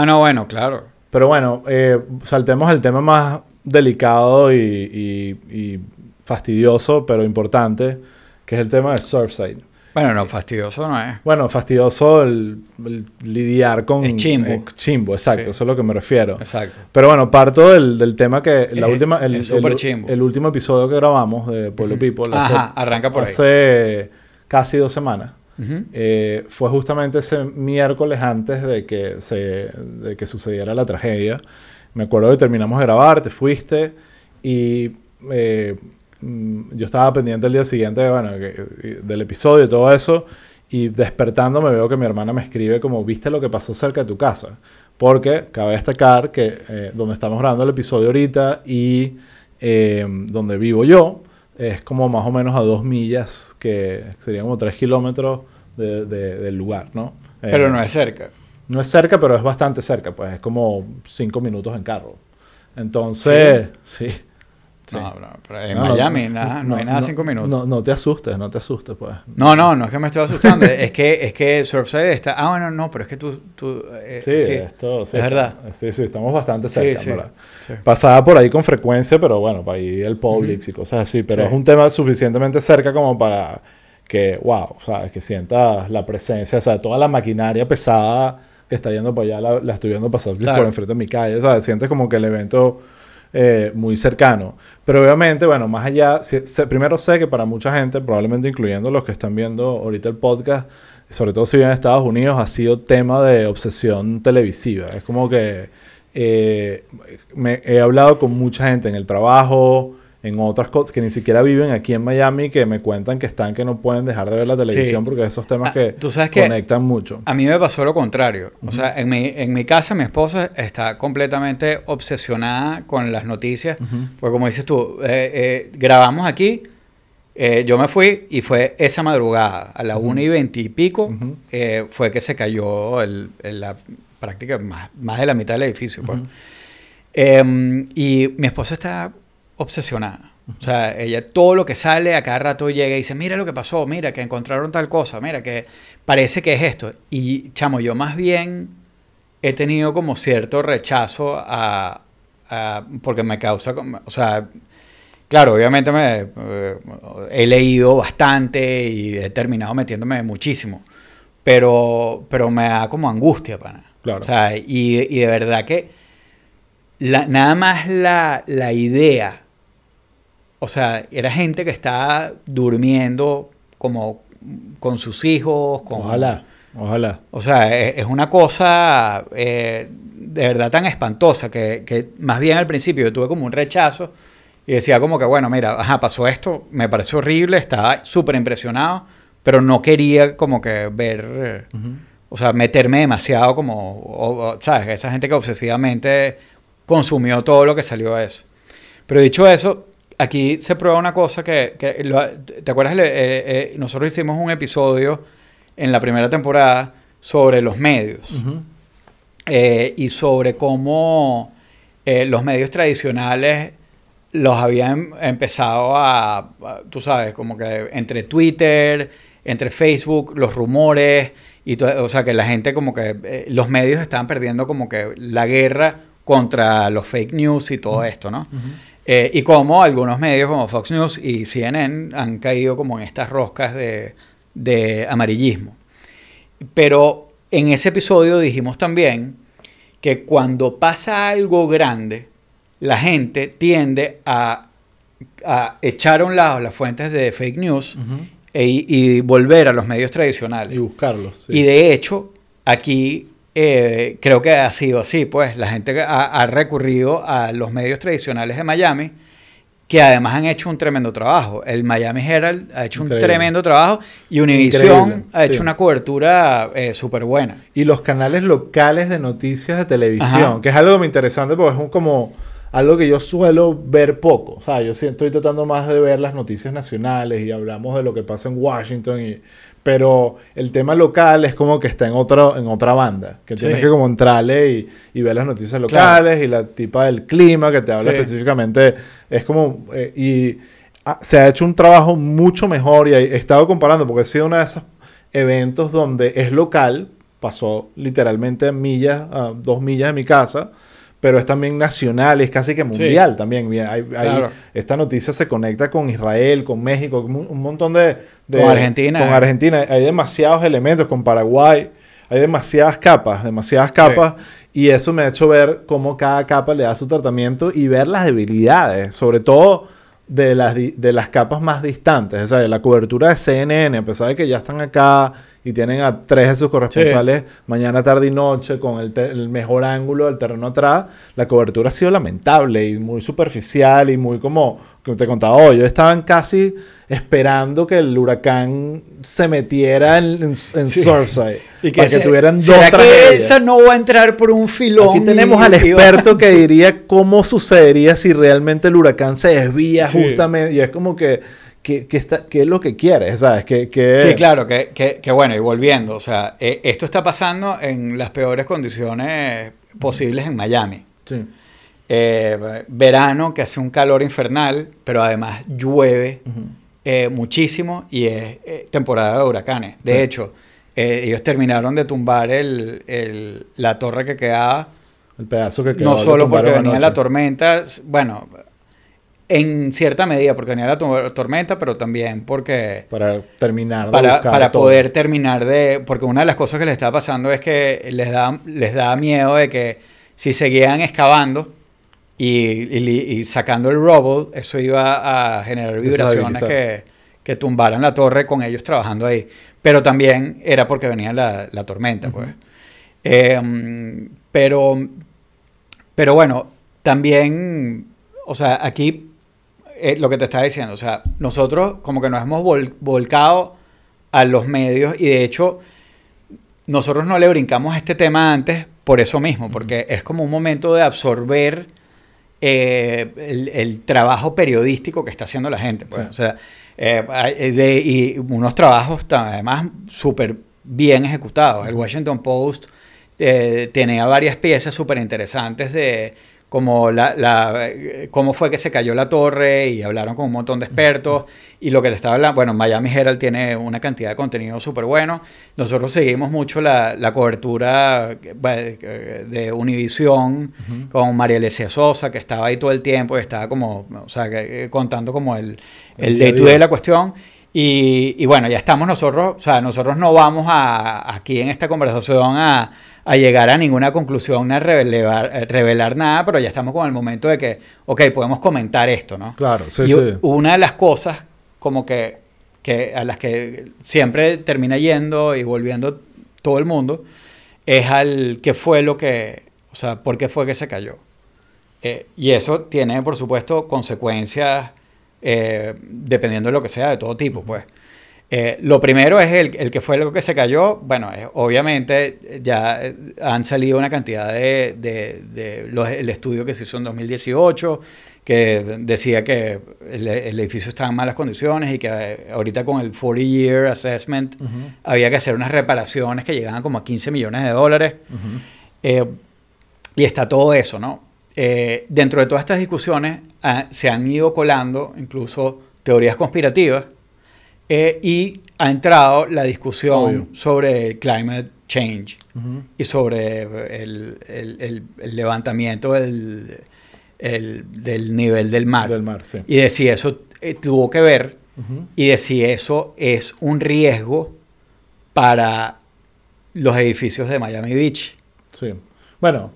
ah, no, bueno, claro. pero bueno, eh, saltemos al tema más delicado y, y- y fastidioso, pero importante, que es el tema de Surfside. Bueno, no, fastidioso no es. Bueno, fastidioso el, el lidiar con... Es chimbo. eh, chimbo, exacto, Sí. eso es lo que me refiero. Exacto. Pero bueno, parto del, del tema que la Es- última, el, es el- chimbo. el último episodio que grabamos de Pueblo. People Ajá, arranca por ahí. hace casi dos semanas. Eh, fue justamente ese miércoles antes de que, se, de que sucediera la tragedia. Me acuerdo que terminamos de grabar, te fuiste y eh, mm, yo estaba pendiente el día siguiente bueno, del episodio y todo eso. Y despertando me veo que mi hermana me escribe como, ¿viste lo que pasó cerca de tu casa? Porque cabe destacar que eh, donde estamos grabando el episodio ahorita y eh, donde vivo yo, es como más o menos a dos millas, que serían como tres kilómetros de- de- del lugar, ¿no? Eh, Pero no es cerca. no es cerca, pero es bastante cerca, pues es como cinco minutos en carro. Entonces, sí. sí. No, no, pero en No, no, Miami nada, no, hay nada cinco minutos. No, no te asustes, no te asustes, pues. No, no, no es que me estoy asustando. es que es que Surfside está. Ah, bueno, no, pero es que tú. tú eh, Sí, esto sí. es verdad. Sí, sí, estamos bastante Sí, cerca, sí, ¿verdad? sí. Pasaba por ahí con frecuencia, pero bueno, para ir el Publix y cosas así. Pero Sí. es un tema suficientemente cerca como para que, wow, ¿sabes? Que sientas la presencia, o sea, toda la maquinaria pesada que está yendo para allá, la, la estoy viendo pasar Claro. por enfrente de mi calle, ¿sabes? Sientes como que el evento eh, muy cercano. Pero obviamente, bueno, más allá, primero sé que para mucha gente, probablemente incluyendo los que están viendo ahorita el podcast, sobre todo si viven en Estados Unidos, ha sido tema de obsesión televisiva. Es como que eh, me he hablado con mucha gente en el trabajo, en otras cosas, que ni siquiera viven aquí en Miami, que me cuentan que están, que no pueden dejar de ver la televisión porque esos temas Ah, que tú sabes que- conectan mucho. A mí me pasó lo contrario. O sea, en mi, en mi casa mi esposa está completamente obsesionada con las noticias. Porque como dices tú, eh, eh, grabamos aquí, eh, yo me fui y fue esa madrugada, a la una y veinte y pico, fue que se cayó el, el- la práctica más, más de la mitad del edificio. pues. Em, y mi esposa está obsesionada. O sea, ella todo lo que sale a cada rato llega y dice, mira lo que pasó, mira que encontraron tal cosa, mira que parece que es esto. Y chamo, yo más bien he tenido como cierto rechazo a, a- porque me causa, o sea, claro, obviamente me, eh, he leído bastante y he terminado metiéndome muchísimo, pero, pero me da como angustia, pana. Claro. O sea, y, y de verdad que la- nada más la, la idea, o sea, era gente que estaba durmiendo como con sus hijos, con... Ojalá, ojalá. O sea, es, es una cosa eh, de verdad tan espantosa que, que más bien al principio yo tuve como un rechazo y decía como que, bueno, mira, ajá, pasó esto, me pareció horrible, estaba súper impresionado, pero no quería como que ver, eh, o sea, meterme demasiado como, o- o, ¿sabes? Esa gente que obsesivamente consumió todo lo que salió de eso. Pero dicho eso, aquí se prueba una cosa que, que lo- ¿te acuerdas? Eh, eh, nosotros hicimos un episodio en la primera temporada sobre los medios eh, y sobre cómo los medios tradicionales los habían empezado a, a, tú sabes, como que entre Twitter, entre Facebook, los rumores, y o sea, que la gente como que, los medios estaban perdiendo como que la guerra contra los fake news y todo esto, ¿no? Eh, y como algunos medios como Fox News y CNN han caído como en estas roscas de, de amarillismo. Pero en ese episodio dijimos también que cuando pasa algo grande, la gente tiende a, a echar a un lado las fuentes de fake news e- y volver a los medios tradicionales. Y buscarlos. sí. Y de hecho, aquí eh, creo que ha sido así, pues la gente ha, ha recurrido a los medios tradicionales de Miami, que además han hecho un tremendo trabajo. El Miami Herald ha hecho Increíble. un tremendo trabajo y Univision ha hecho sí. una cobertura eh, súper buena. Y los canales locales de noticias de televisión, Ajá. que es algo muy interesante porque es un como algo que yo suelo ver poco. O sea, yo sí estoy tratando más de ver las noticias nacionales y hablamos de lo que pasa en Washington. Y, pero el tema local es como que está en, otro, en otra banda. Que tienes Sí. que como entrarle y, y ver las noticias locales y la tipa del clima que te habla Sí. específicamente. Es como... eh, y ah, se ha hecho un trabajo mucho mejor y he estado comparando porque ha sido uno de esos eventos donde es local, pasó literalmente a millas, a dos millas de mi casa, pero es también nacional, es casi que mundial también. Hay-. Esta noticia se conecta con Israel, con México, con un, montón de, de- Con Argentina. Con Argentina. Hay demasiados elementos, con Paraguay. Hay demasiadas capas, demasiadas capas. Y eso me ha hecho ver cómo cada capa le da su tratamiento y ver las debilidades, sobre todo de las, de las capas más distantes. O sea, la cobertura de CNN, a pesar de que ya están acá y tienen a tres de sus corresponsales mañana, tarde y noche con el, el mejor ángulo del terreno atrás, la cobertura ha sido lamentable y muy superficial y muy como, como te contaba hoy, ellos estaban casi esperando que el huracán se metiera en, en, en Surfside para que se- tuvieran dos ¿será que. Elsa no va a entrar por un filón? Aquí tenemos y- al y experto que diría cómo sucedería si realmente el huracán se desvía Sí. justamente. Y es como que, que está, ¿qué es lo que quieres? ¿Sabes? Que, Sí, claro, que, que- que bueno, y volviendo, o sea, eh, esto está pasando en las peores condiciones posibles en Miami. Sí. Eh, verano que hace un calor infernal, pero además llueve eh, muchísimo y es temporada de huracanes. De Sí. hecho, ellos terminaron de tumbar el, el- la torre que quedaba, El pedazo que quedó. no lo solo porque venía la tormenta, bueno, en cierta medida porque venía la to- tormenta, pero también porque Para terminar de para, buscar para todo. poder terminar de... Porque una de las cosas que les estaba pasando es que les da, les da miedo de que si seguían excavando y, y li- y sacando el rubble, eso iba a generar vibraciones que, que tumbaran la torre con ellos trabajando ahí. Pero también era porque venía la, la tormenta, pues. Eh, mm, pero, pero bueno, también, o sea, aquí eh, lo que te estaba diciendo, o sea, nosotros como que nos hemos vol- volcado a los medios y de hecho nosotros no le brincamos a este tema antes por eso mismo, porque es como un momento de absorber eh, el, el trabajo periodístico que está haciendo la gente. pues. Sí. O sea, eh, de- y unos trabajos además súper bien ejecutados. El Washington Post eh, tenía varias piezas súper interesantes de como la, la- eh, cómo fue que se cayó la torre y hablaron con un montón de expertos y lo que te estaba hablando, bueno, Miami Herald tiene una cantidad de contenido súper bueno. Nosotros seguimos mucho la, la cobertura eh, eh, de Univision con María Alesia Sosa, que estaba ahí todo el tiempo y estaba como, o sea, contando como el, El el day to day de la cuestión. Y, y bueno, ya estamos nosotros, o sea, nosotros no vamos a, aquí en esta conversación a, a llegar a ninguna conclusión, a revelar, a revelar nada, pero ya estamos con el momento de que, ok, podemos comentar esto, ¿no? Claro, sí, y sí. una de las cosas como que, que a las que siempre termina yendo y volviendo todo el mundo es al qué fue lo que, o sea, por qué fue que se cayó. Eh, y eso tiene, por supuesto, consecuencias eh, dependiendo de lo que sea, de todo tipo, pues. Eh, lo primero es el, el que fue lo que se cayó. Bueno, eh, obviamente eh, ya han salido una cantidad de, de- de los- el estudio que se hizo en 2018 que decía que el, el edificio estaba en malas condiciones y que ahorita con el 40 Year Assessment había que hacer unas reparaciones que llegaban como a 15 millones de dólares. Eh, y está todo eso, ¿no? Dentro de todas estas discusiones ah, se han ido colando incluso teorías conspirativas eh, y ha entrado la discusión Obvio. sobre el climate change y sobre el, el- el- el levantamiento del, el- del nivel del mar. Del mar, sí. Y de si eso eh, tuvo que ver y de si eso es un riesgo para los edificios de Miami Beach. Sí. Bueno,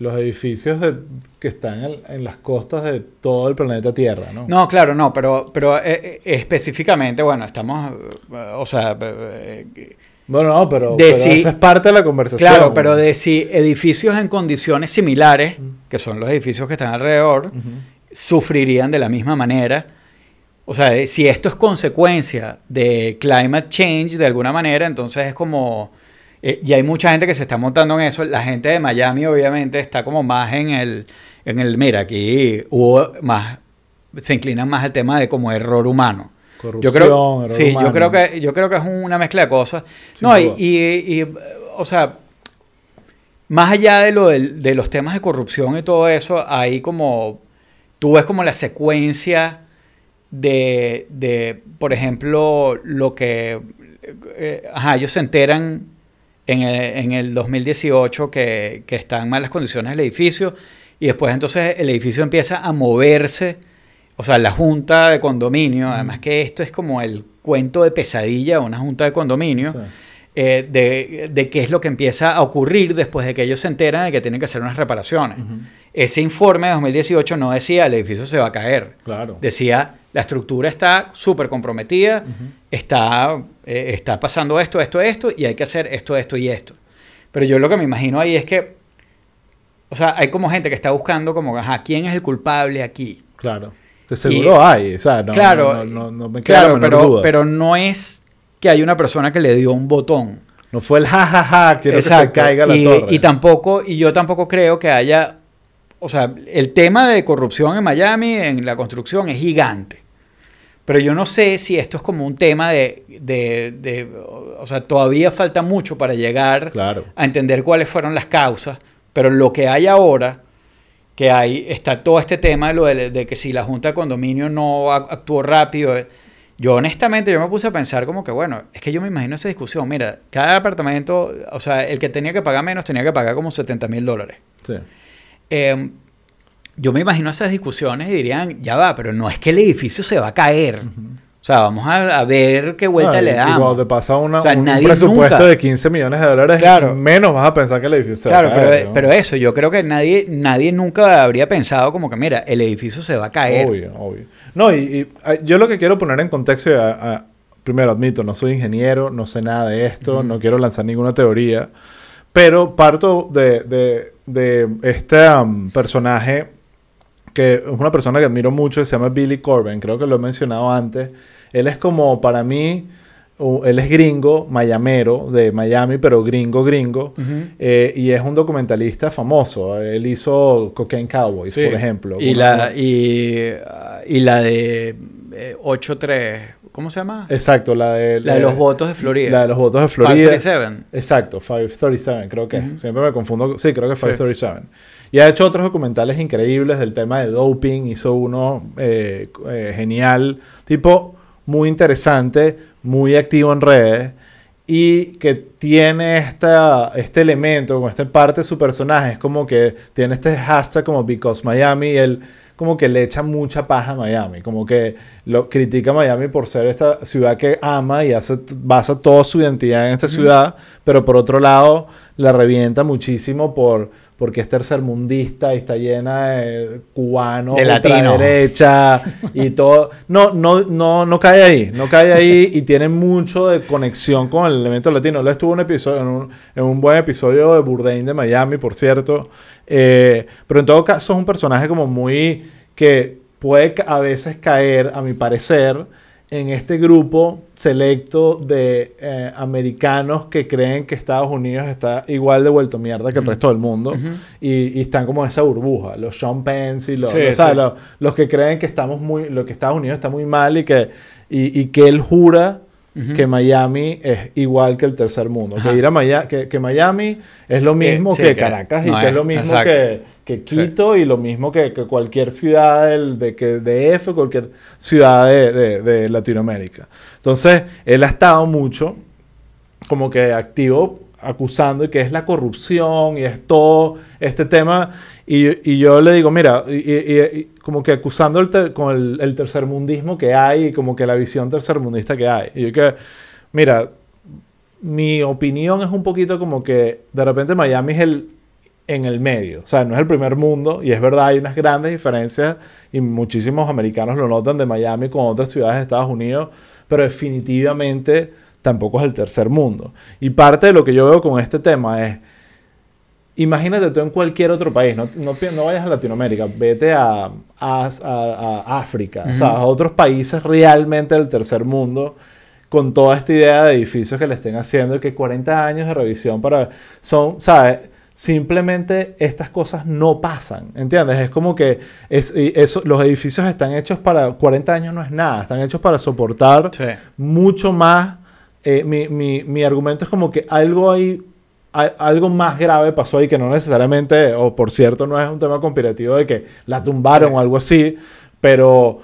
los edificios de- que están en, en las costas de todo el planeta Tierra, ¿no? No, claro, no, pero, pero eh, eh, específicamente, bueno, estamos, eh, o sea, eh, Bueno, no, pero, De pero si- esa es parte de la conversación. claro, pero de si edificios en condiciones similares, que son los edificios que están alrededor, sufrirían de la misma manera. O sea, si esto es consecuencia de climate change de alguna manera, entonces es como... eh, y hay mucha gente que se está montando en eso. La gente de Miami obviamente está como más en el... En el mira, aquí hubo más... Se inclinan más al tema de como error humano. Corrupción, Yo creo, error sí, humano. yo creo que yo creo que es una mezcla de cosas. Sin no, y, y- y, o sea, más allá de lo del- de los temas de corrupción y todo eso, hay como tú ves como la secuencia de, de, por ejemplo, lo que eh, ajá, ellos se enteran en el, en el 2018 que, que está en malas condiciones el edificio y después entonces el edificio empieza a moverse, o sea, la junta de condominio, además que esto es como el cuento de pesadilla una junta de condominio, Sí. Eh, de, de qué es lo que empieza a ocurrir después de que ellos se enteran de que tienen que hacer unas reparaciones. Ese informe de 2018 no decía el edificio se va a caer, Claro. decía la estructura está súper comprometida, está, eh, está pasando esto, esto, esto, y hay que hacer esto, esto y esto. Pero yo lo que me imagino ahí es que, o sea, hay como gente que está buscando como, ajá, ¿quién es el culpable aquí? Claro. Que seguro hay, o sea, no, claro, no, no, no me queda la claro, menor pero, duda. pero no es que hay una persona que le dio un botón. No fue el jajaja, quiero que se Exacto. caiga la y, torre. y tampoco, y yo tampoco creo que haya, o sea, el tema de corrupción en Miami, en la construcción, es gigante. Pero yo no sé si esto es como un tema de, de- de- o sea, todavía falta mucho para llegar Claro. a entender cuáles fueron las causas, pero lo que hay ahora, que hay, está todo este tema de, lo de, de que si la Junta de Condominio no actuó rápido, eh, yo honestamente yo me puse a pensar como que, bueno, es que yo me imagino esa discusión, mira, cada apartamento, o sea, el que tenía que pagar menos tenía que pagar como 70 mil dólares. Sí. Eh, yo me imagino esas discusiones y dirían, ya va, pero no es que el edificio se va a caer. O sea, vamos a, a ver qué vuelta Ah, le y damos. cuando te pasa una- O sea, un, nadie presupuesto nunca- de 15 millones de dólares, Claro. menos vas a pensar que el edificio se Claro, va a caer. pero, ¿no? pero eso, yo creo que nadie, nadie nunca habría pensado como que, mira, el edificio se va a caer. Obvio, obvio. No, y, y, yo lo que quiero poner en contexto, y, primero admito, no soy ingeniero, no sé nada de esto, no quiero lanzar ninguna teoría, pero parto de, de, de este am, personaje que es una persona que admiro mucho, se llama Billy Corbin, creo que lo he mencionado antes. Él es como, para mí, él es gringo, mayamero, de Miami, pero gringo, gringo. Ujú. eh, y es un documentalista famoso. Él hizo Cocaine Cowboys, Sí. por ejemplo. Y la, y, y la de eh, 8-3, ¿cómo se llama? Exacto, la de, la de los votos de Florida. La de los votos de Florida. 537. Exacto, 537 creo que es. Ujú. Siempre me confundo. Sí, creo que es 537. Y ha hecho otros documentales increíbles del tema de doping. Hizo uno eh, eh, genial. Tipo muy interesante, muy activo en redes. Y que tiene esta, este elemento, como esta parte de su personaje. Es como que tiene este hashtag como Because Miami. Y él como que le echa mucha paja a Miami. Como que lo critica a Miami por ser esta ciudad que ama y hace, basa toda su identidad en esta ciudad. Pero por otro lado, la revienta muchísimo por porque es tercermundista y está llena de cubanos, De latinos. derecha y todo. No, no, no, no cae ahí, no cae ahí y tiene mucho de conexión con el elemento latino. Él estuvo en un episodio, en un, en un buen episodio de Bourdain de Miami, por cierto. Eh, pero en todo caso es un personaje como muy que puede a veces caer, a mi parecer, en este grupo selecto de eh, americanos que creen que Estados Unidos está igual de vuelto mierda que el resto del mundo Ujú. y, y están como en esa burbuja, los Sean Pence y los, Sí, los- sí. los, los que creen que estamos muy, lo que Estados Unidos está muy mal y que, y, y que él jura Ujú. que Miami es igual que el tercer mundo, Ajá. que ir a Miami, que, que Miami es lo mismo sí, que que Caracas y no que es es, lo mismo exacto. que, que Quito y lo mismo que, que cualquier ciudad del, de, que, de F, cualquier ciudad de, de- de Latinoamérica. Entonces, él ha estado mucho como que activo acusando y que es la corrupción y es todo este tema. Y, y yo le digo mira y, y- y como que acusando el ter- con el, el tercermundismo que hay y como que la visión tercermundista que hay y yo que mira mi opinión es un poquito como que de repente Miami es el en el medio, o sea, no es el primer mundo y es verdad, hay unas grandes diferencias y muchísimos americanos lo notan de Miami con otras ciudades de Estados Unidos, pero definitivamente tampoco es el tercer mundo. Y parte de lo que yo veo con este tema es, imagínate tú en cualquier otro país, no, no, no vayas a Latinoamérica, vete a, a- a- a África, o sea, a otros países realmente del tercer mundo con toda esta idea de edificios que le estén haciendo y que 40 años de revisión para... Son, ¿sabes? Simplemente estas cosas no pasan, ¿entiendes? Es como que es, y eso, los edificios están hechos para... 40 años no es nada, están hechos para soportar Sí. mucho más. eh, mi, mi- mi argumento es como que algo ahí, a- algo más grave pasó ahí que no necesariamente, o por cierto, no es un tema conspirativo de que la tumbaron Sí. o algo así, pero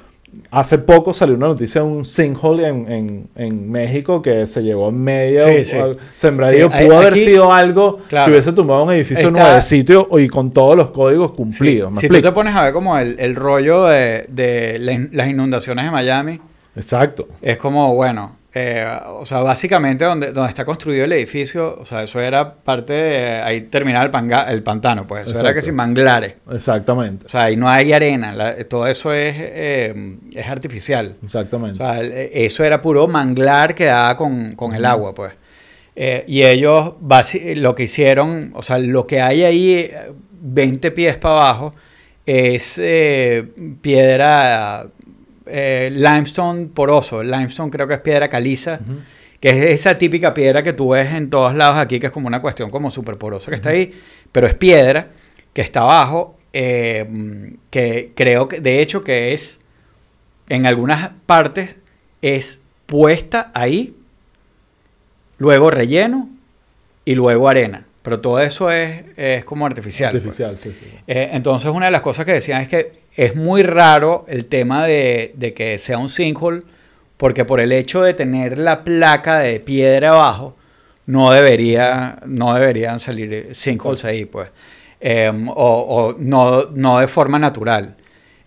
hace poco salió una noticia de un sinkhole en, en, en México que se llevó en medio, Sí, sí. sembradío. Sí, hay- Pudo haber aquí- sido algo Claro. que hubiese tumbado un edificio Está- nuevecito y con todos los códigos cumplidos. ¿me Si tú te explico? pones a ver como el, el rollo de, de las inundaciones de Miami, Exacto. es como, bueno, eh, o sea, básicamente donde, donde está construido el edificio, o sea, eso era parte de, ahí terminaba el, panga- el pantano, pues, eso era que sin manglares. Exactamente. O sea, ahí no hay arena, la- todo eso es, eh, es artificial. O Exactamente. sea, el- eso era puro manglar que daba con, con el agua, pues. Eh, y ellos lo que hicieron, o sea, lo que hay ahí, eh, 20 pies para abajo, es eh, piedra eh, limestone poroso. Limestone creo que es piedra caliza, que es esa típica piedra que tú ves en todos lados aquí, que es como una cuestión como súper porosa que está ahí, pero es piedra que está abajo, eh, que creo que, de hecho, que es, en algunas partes, es puesta ahí, luego relleno y luego arena. Pero todo eso es, es como artificial. pues. Artificial, sí, sí. Eh, entonces, una de las cosas que decían es que es muy raro el tema de, de que sea un sinkhole, porque por el hecho de tener la placa de piedra abajo, no, debería, no deberían salir sinkholes ahí, pues. Eh, o o no, no de forma natural.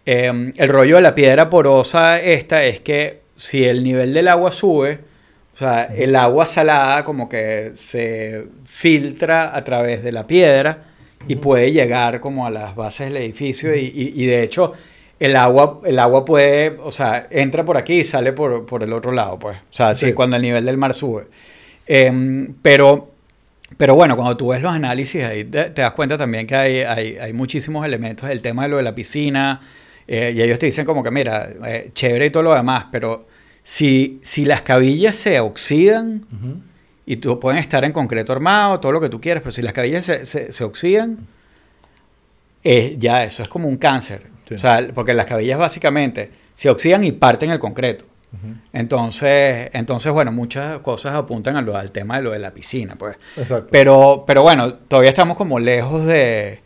Eh, el rollo de la piedra porosa esta es que si el nivel del agua sube, sea, el agua salada como que se filtra a través de la piedra y puede llegar como a las bases del edificio y, y- y de hecho el agua, el agua puede, o sea, entra por aquí y sale por, por el otro lado, pues. O sea, sí, Sí. cuando el nivel del mar sube. Em, pero, pero bueno, cuando tú ves los análisis ahí te, te das cuenta también que hay, hay, hay muchísimos elementos. El tema de lo de la piscina, eh, y ellos te dicen como que, mira, eh, chévere y todo lo demás, pero si, si las cabillas se oxidan, y tú pueden estar en concreto armado, todo lo que tú quieras, pero si las cabillas se, se- se oxidan, eh, ya eso es como un cáncer. Sí. O sea, porque las cabillas básicamente se oxidan y parten el concreto. Entonces, entonces, bueno, muchas cosas apuntan a lo- al tema de lo de la piscina, pues. Exacto. Pero, pero bueno, todavía estamos como lejos de,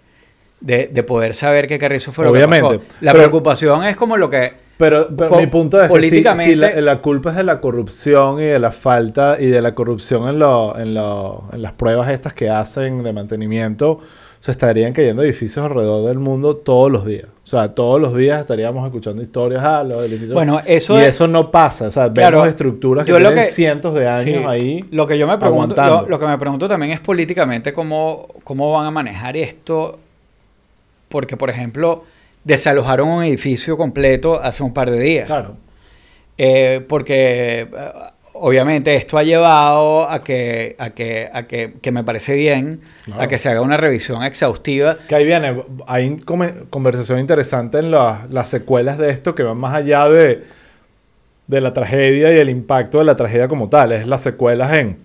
de, de poder saber qué carrizo fue lo que Obviamente. pasó. La Pero- preocupación es como lo que... Pero, pero Po- mi punto es que si- políticamente- si, la, la culpa es de la corrupción y de la falta y de la corrupción en, lo, en, lo- en las pruebas estas que hacen de mantenimiento, se estarían cayendo edificios alrededor del mundo todos los días. O sea, todos los días estaríamos escuchando historias, ah, los edificios... Bueno, eso y es- eso no pasa. O sea, Claro, vemos estructuras que tienen que- cientos de años Sí. ahí. Lo que yo me pregunto, lo que me pregunto también es políticamente cómo, cómo van a manejar esto. Porque, por ejemplo, desalojaron un edificio completo hace un par de días. Claro. Eh, porque eh, obviamente esto ha llevado a que, a que, a que, que me parece bien, Claro. a que se haga una revisión exhaustiva. Que ahí viene, hay conversación interesante en la- las secuelas de esto que van más allá de, de la tragedia y el impacto de la tragedia como tal. Es las secuelas en,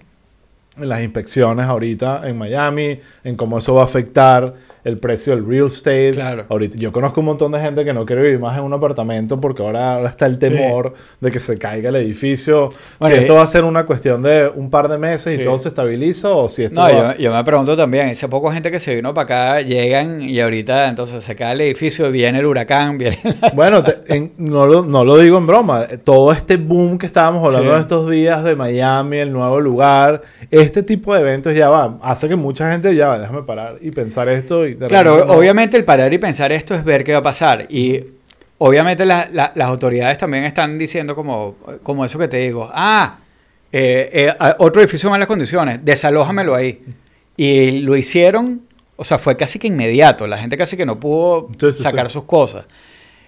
en las inspecciones ahorita en Miami, en cómo eso va a afectar el precio del real estate. Claro. Ahorita, yo conozco un montón de gente que no quiere vivir más en un apartamento porque ahora, ahora está el temor de que se caiga el edificio. Bueno, si esto va a ser una cuestión de un par de meses Sí. y todo se estabiliza o si esto No, va- yo, yo me pregunto también, hace poco gente que se vino para acá, llegan y ahorita entonces se cae el edificio, viene el huracán, viene la- Bueno, te- en- no, lo, no lo digo en broma. Todo este boom que estábamos hablando Sí. en estos días de Miami, el nuevo lugar, este tipo de eventos ya va, hace que mucha gente ya va, déjame parar y pensar esto. Y de Claro, no. obviamente el parar y pensar esto es ver qué va a pasar. Y obviamente la- la- las autoridades también están diciendo como, como eso que te digo. Ah, eh, eh, a- otro edificio en malas condiciones, desalójamelo ahí. Y lo hicieron, o sea, fue casi que inmediato. La gente casi que no pudo Sí, sí, sacar sí. sus cosas.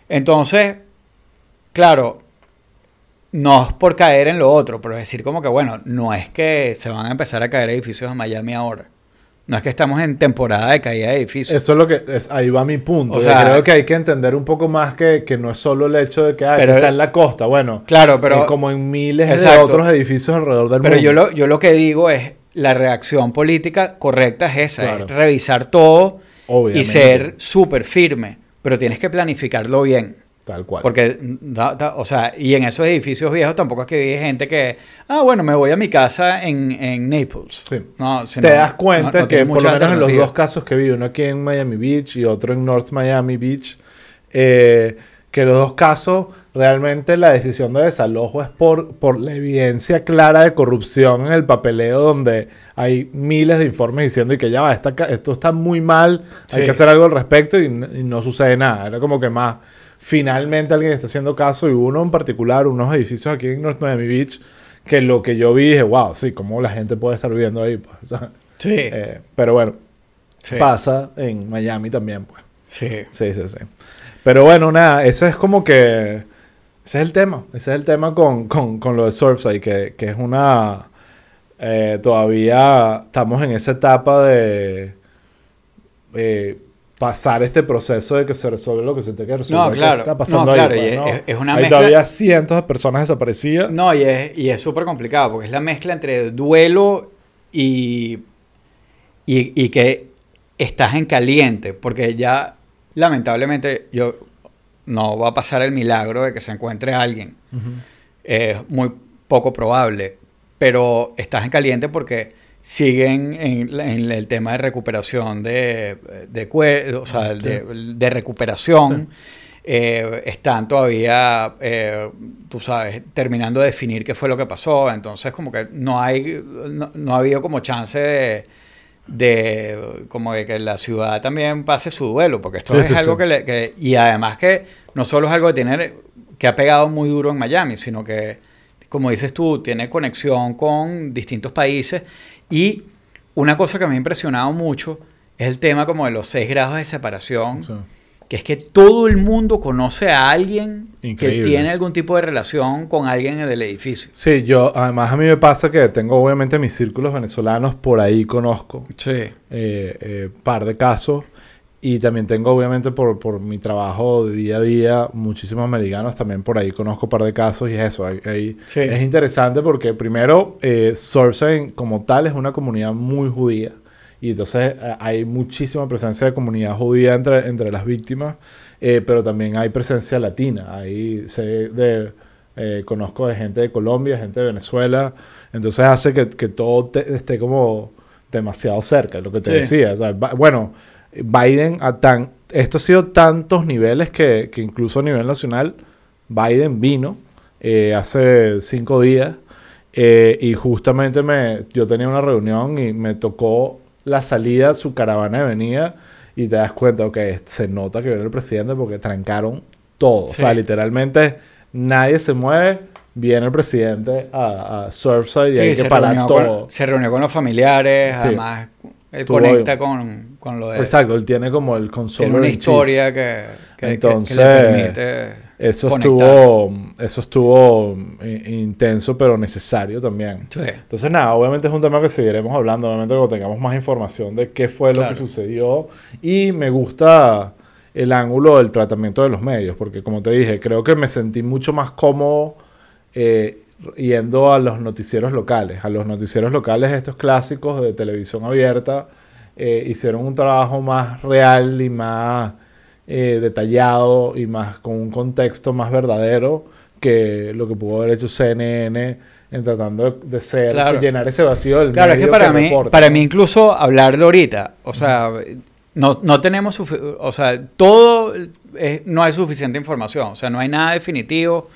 Entonces, claro, no es por caer en lo otro, pero es decir como que, bueno, no es que se van a empezar a caer edificios en Miami ahora. No es que estamos en temporada de caída de edificios. Eso es lo que es, ahí va mi punto. O sea- creo que hay que entender un poco más que, que no es solo el hecho de que ah, que Pero- está en la costa. Bueno, Claro, pero, como en miles de Exacto. otros edificios alrededor del pero mundo. yo, lo, yo lo que digo es, la reacción política correcta es esa, Claro. es revisar todo y ser súper firme, pero tienes que planificarlo bien. Tal cual. Porque, da- da- o sea, y en esos edificios viejos tampoco es que vive gente que, ah, bueno, me voy a mi casa en, en Naples. Sí. No, si te das cuenta no- no que por lo menos en los dos casos que vi, uno aquí en Miami Beach y otro en North Miami Beach, eh, que los dos casos realmente la decisión de desalojo es por, por la evidencia clara de corrupción en el papeleo donde hay miles de informes diciendo y que ya va, esta esto está muy mal, hay que hacer algo al respecto y no sucede nada. Era como que más finalmente alguien está haciendo caso y uno en particular, unos edificios aquí en North Miami Beach que lo que yo vi dije, wow, sí, cómo la gente puede estar viviendo ahí. Pues, sí. Eh, pero bueno, sí. pasa en Miami también, pues. Sí. Sí, sí, sí. Pero bueno, nada, eso es como que... Ese es el tema. Ese es el tema con, con, con lo de Surfside, que, que es una... eh, todavía estamos en esa etapa de... eh, pasar este proceso de que se resuelve lo que se tenga que resolver. No, ¿Qué claro. está pasando No, ahí, claro, pues, y es- no? es- es una Hay mezcla- todavía cientos de personas desaparecidas. No, y es y es súper complicado porque es la mezcla entre duelo y, y, y que estás en caliente. Porque ya, lamentablemente, yo no va a pasar el milagro de que se encuentre alguien. Es muy poco probable. Pero estás en caliente porque siguen en, en el tema de recuperación de, de, cue- o sea, de, de recuperación. Eh, están todavía, eh, tú sabes, terminando de definir qué fue lo que pasó. Entonces, como que no hay, no, no ha habido como chance de, de como de que la ciudad también pase su duelo, porque esto Sí, es sí, algo que, le- que- y además que no solo es algo que tiene, que ha pegado muy duro en Miami, sino que, como dices tú, tiene conexión con distintos países y una cosa que me ha impresionado mucho es el tema como de los seis grados de separación Sí. que es que todo el mundo conoce a alguien Increíble. que tiene algún tipo de relación con alguien del edificio. Sí, yo, además a mí me pasa que tengo obviamente mis círculos venezolanos, por ahí conozco Sí. eh, eh, par de casos. Y también tengo, obviamente, por, por mi trabajo de día a día, muchísimos americanos. También por ahí conozco un par de casos y es eso. ahí- ahí Sí. Es interesante porque, primero, eh, Surfside como tal es una comunidad muy judía. Y entonces eh, hay muchísima presencia de comunidad judía entre, entre las víctimas. eh, pero también hay presencia latina. Ahí sé de, eh, conozco de gente de Colombia, gente de Venezuela. Entonces hace que, que todo te- esté como demasiado cerca, lo que te Sí. decía. o sea, Ba- bueno, Biden a tan... Esto ha sido tantos niveles que, que incluso a nivel nacional, Biden vino eh, hace cinco días eh, y justamente me, yo tenía una reunión y me tocó la salida, su caravana de venida y te das cuenta, ok, se nota que viene el presidente porque trancaron todo. O sea, Sí. literalmente nadie se mueve, viene el presidente a, a Surfside y hay que se, parar todo. con, se reunió con los familiares, Sí. además él conecta con, con lo de... Exacto, él tiene como el console. tiene una historia que, que, que- Entonces, que le permite Eso conectar. estuvo, eso estuvo eh, intenso, pero necesario también. Sí. Entonces, nada, obviamente es un tema que seguiremos hablando, obviamente cuando tengamos más información de qué fue lo Claro. que sucedió. Y me gusta el ángulo del tratamiento de los medios, porque como te dije, creo que me sentí mucho más cómodo eh, yendo a los noticieros locales. A los noticieros locales, estos clásicos de televisión abierta, eh, hicieron un trabajo más real y más eh, detallado y más con un contexto más verdadero que lo que pudo haber hecho CNN en tratando de, de ser Claro. llenar ese vacío del Claro, es que para mí, reporta, para mí incluso hablarlo ahorita, o sea, no, no tenemos, o sea, todo, es- no hay suficiente información, o sea, no hay nada definitivo.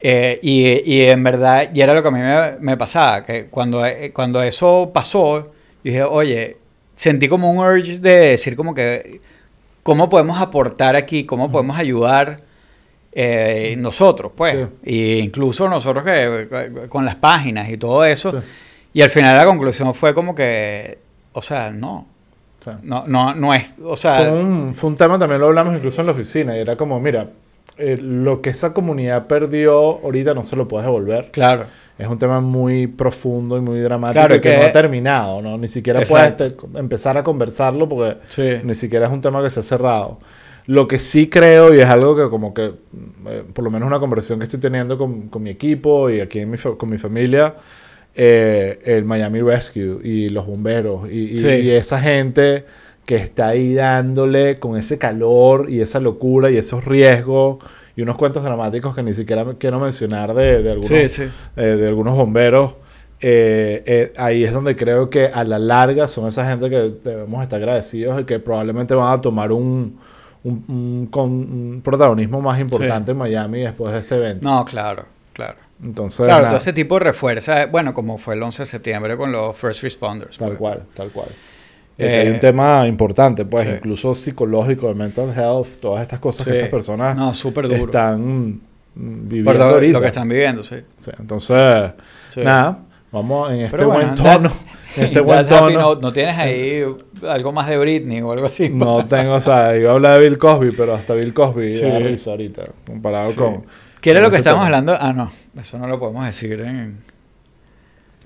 eh, y, y en verdad, y era lo que a mí me, me pasaba, que cuando, cuando eso pasó, dije, oye, sentí como un urge de decir como que, ¿cómo podemos aportar aquí? ¿Cómo podemos ayudar? eh, nosotros, pues, Sí. y incluso nosotros que con las páginas y todo eso, Sí. y al final la conclusión fue como que, o sea, no, no, no, no es, o sea, fue, un, fue un tema, también lo hablamos incluso en la oficina, y era como, mira, eh, lo que esa comunidad perdió ahorita no se lo puedes devolver. claro, Es un tema muy profundo y muy dramático Claro, y que, que- no ha terminado, ¿no? Ni siquiera Exacto. puedes empezar a conversarlo porque sí, ni siquiera es un tema que se ha cerrado. Lo que sí creo, y es algo que como que, eh, por lo menos una conversación que estoy teniendo con, con mi equipo y aquí en mi con mi familia, eh, el Miami Rescue y los bomberos y, y- Sí. y esa gente que está ahí dándole con ese calor y esa locura y esos riesgos y unos cuentos dramáticos que ni siquiera quiero mencionar de, de algunos sí, sí, eh, de algunos bomberos, eh, eh, ahí es donde creo que a la larga son esa gente que debemos estar agradecidos y que probablemente van a tomar un, un, un con- un protagonismo más importante en Miami después de este evento. no, claro, claro. Entonces, Claro, nada, todo ese tipo de refuerza, bueno, como fue el 11 de septiembre con los first responders. tal pues. cual, tal cual. Eh, Eh, hay un tema importante, pues, sí. incluso psicológico, de mental health, todas estas cosas Sí. que estas personas No, súper duro. están viviendo lo, ahorita. lo que están viviendo, sí. Sí, entonces, nada, vamos en este Pero bueno, buen that- tono. En este buen tono. ¿No tienes ahí algo más de Britney o algo así? No tengo, o sea, iba a hablar de Bill Cosby, pero hasta Bill Cosby Sí. da risa ahorita, comparado con... ¿Qué era con lo que este estábamos tema. hablando? Ah, no. Eso no lo podemos decir en,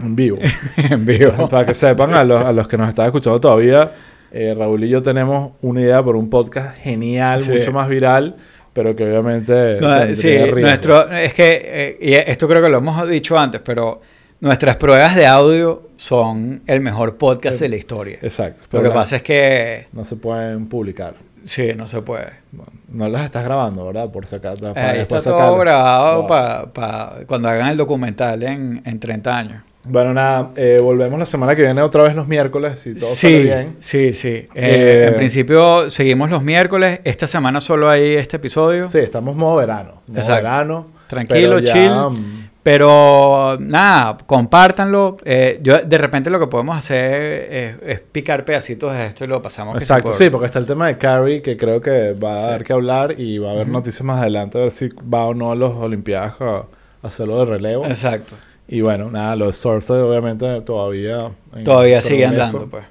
En vivo. en vivo. Para que sepan, a, los, a los que nos están escuchando todavía, eh, Raúl y yo tenemos una idea por un podcast genial, Sí. mucho más viral, pero que obviamente... No, sí, nuestro, es que, eh, y esto creo que lo hemos dicho antes, pero nuestras pruebas de audio son el mejor podcast de la historia. Exacto. Lo que la- pasa es que, No se pueden publicar. sí, no se puede. Bueno, no las estás grabando, ¿verdad? Por sacar... para Ahí está todo grabado Wow. para cuando hagan el documental en, en 30 años. Bueno, nada, eh, volvemos la semana que viene otra vez los miércoles, si todo sí, sale bien. sí, sí. Eh, Eh, en principio seguimos los miércoles. Esta semana solo hay este episodio. Sí, estamos modo verano. Modo Exacto. verano. Tranquilo, pero ya, chill. mm, Pero nada, compártanlo. Eh, yo de repente lo que podemos hacer es, es picar pedacitos de esto y lo pasamos. que sí Exacto, por- sí, porque está el tema de Carrie que creo que va a Sí. dar que hablar y va a haber noticias más adelante a ver si va o no a los Olimpiadas a hacerlo de relevo. Exacto. Y bueno, nada, los Sources obviamente todavía... Todavía sigue progreso. andando, pues.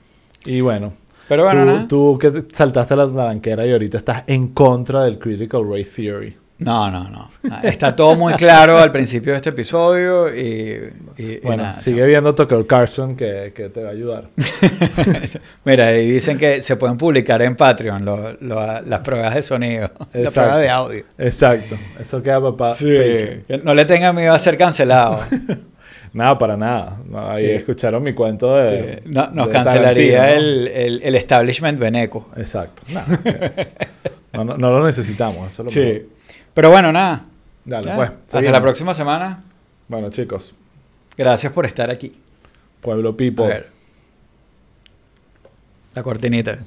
Y bueno, Pero bueno, tú, que te- saltaste la talanquera y ahorita estás en contra del Critical Race Theory. No, no, no. Está todo muy claro al principio de este episodio y, y- y Bueno, nada, sigue viendo Tucker Carlson que, que te va a ayudar. Mira, y dicen que se pueden publicar en Patreon lo- lo- las pruebas de sonido, las pruebas de audio. Exacto, eso queda para Que no le tengan miedo a ser cancelado. Nada, para nada. No, ahí Sí. escucharon mi cuento de. Sí, no- nos de cancelaría el, el- el establishment veneco. Exacto. No, no, lo necesitamos. Eso es lo mejor. Pero bueno, nada. Dale, Ya. pues. Hasta seguimos. la próxima semana. Bueno, chicos. Gracias por estar aquí. Pueblo ver. La cortinita.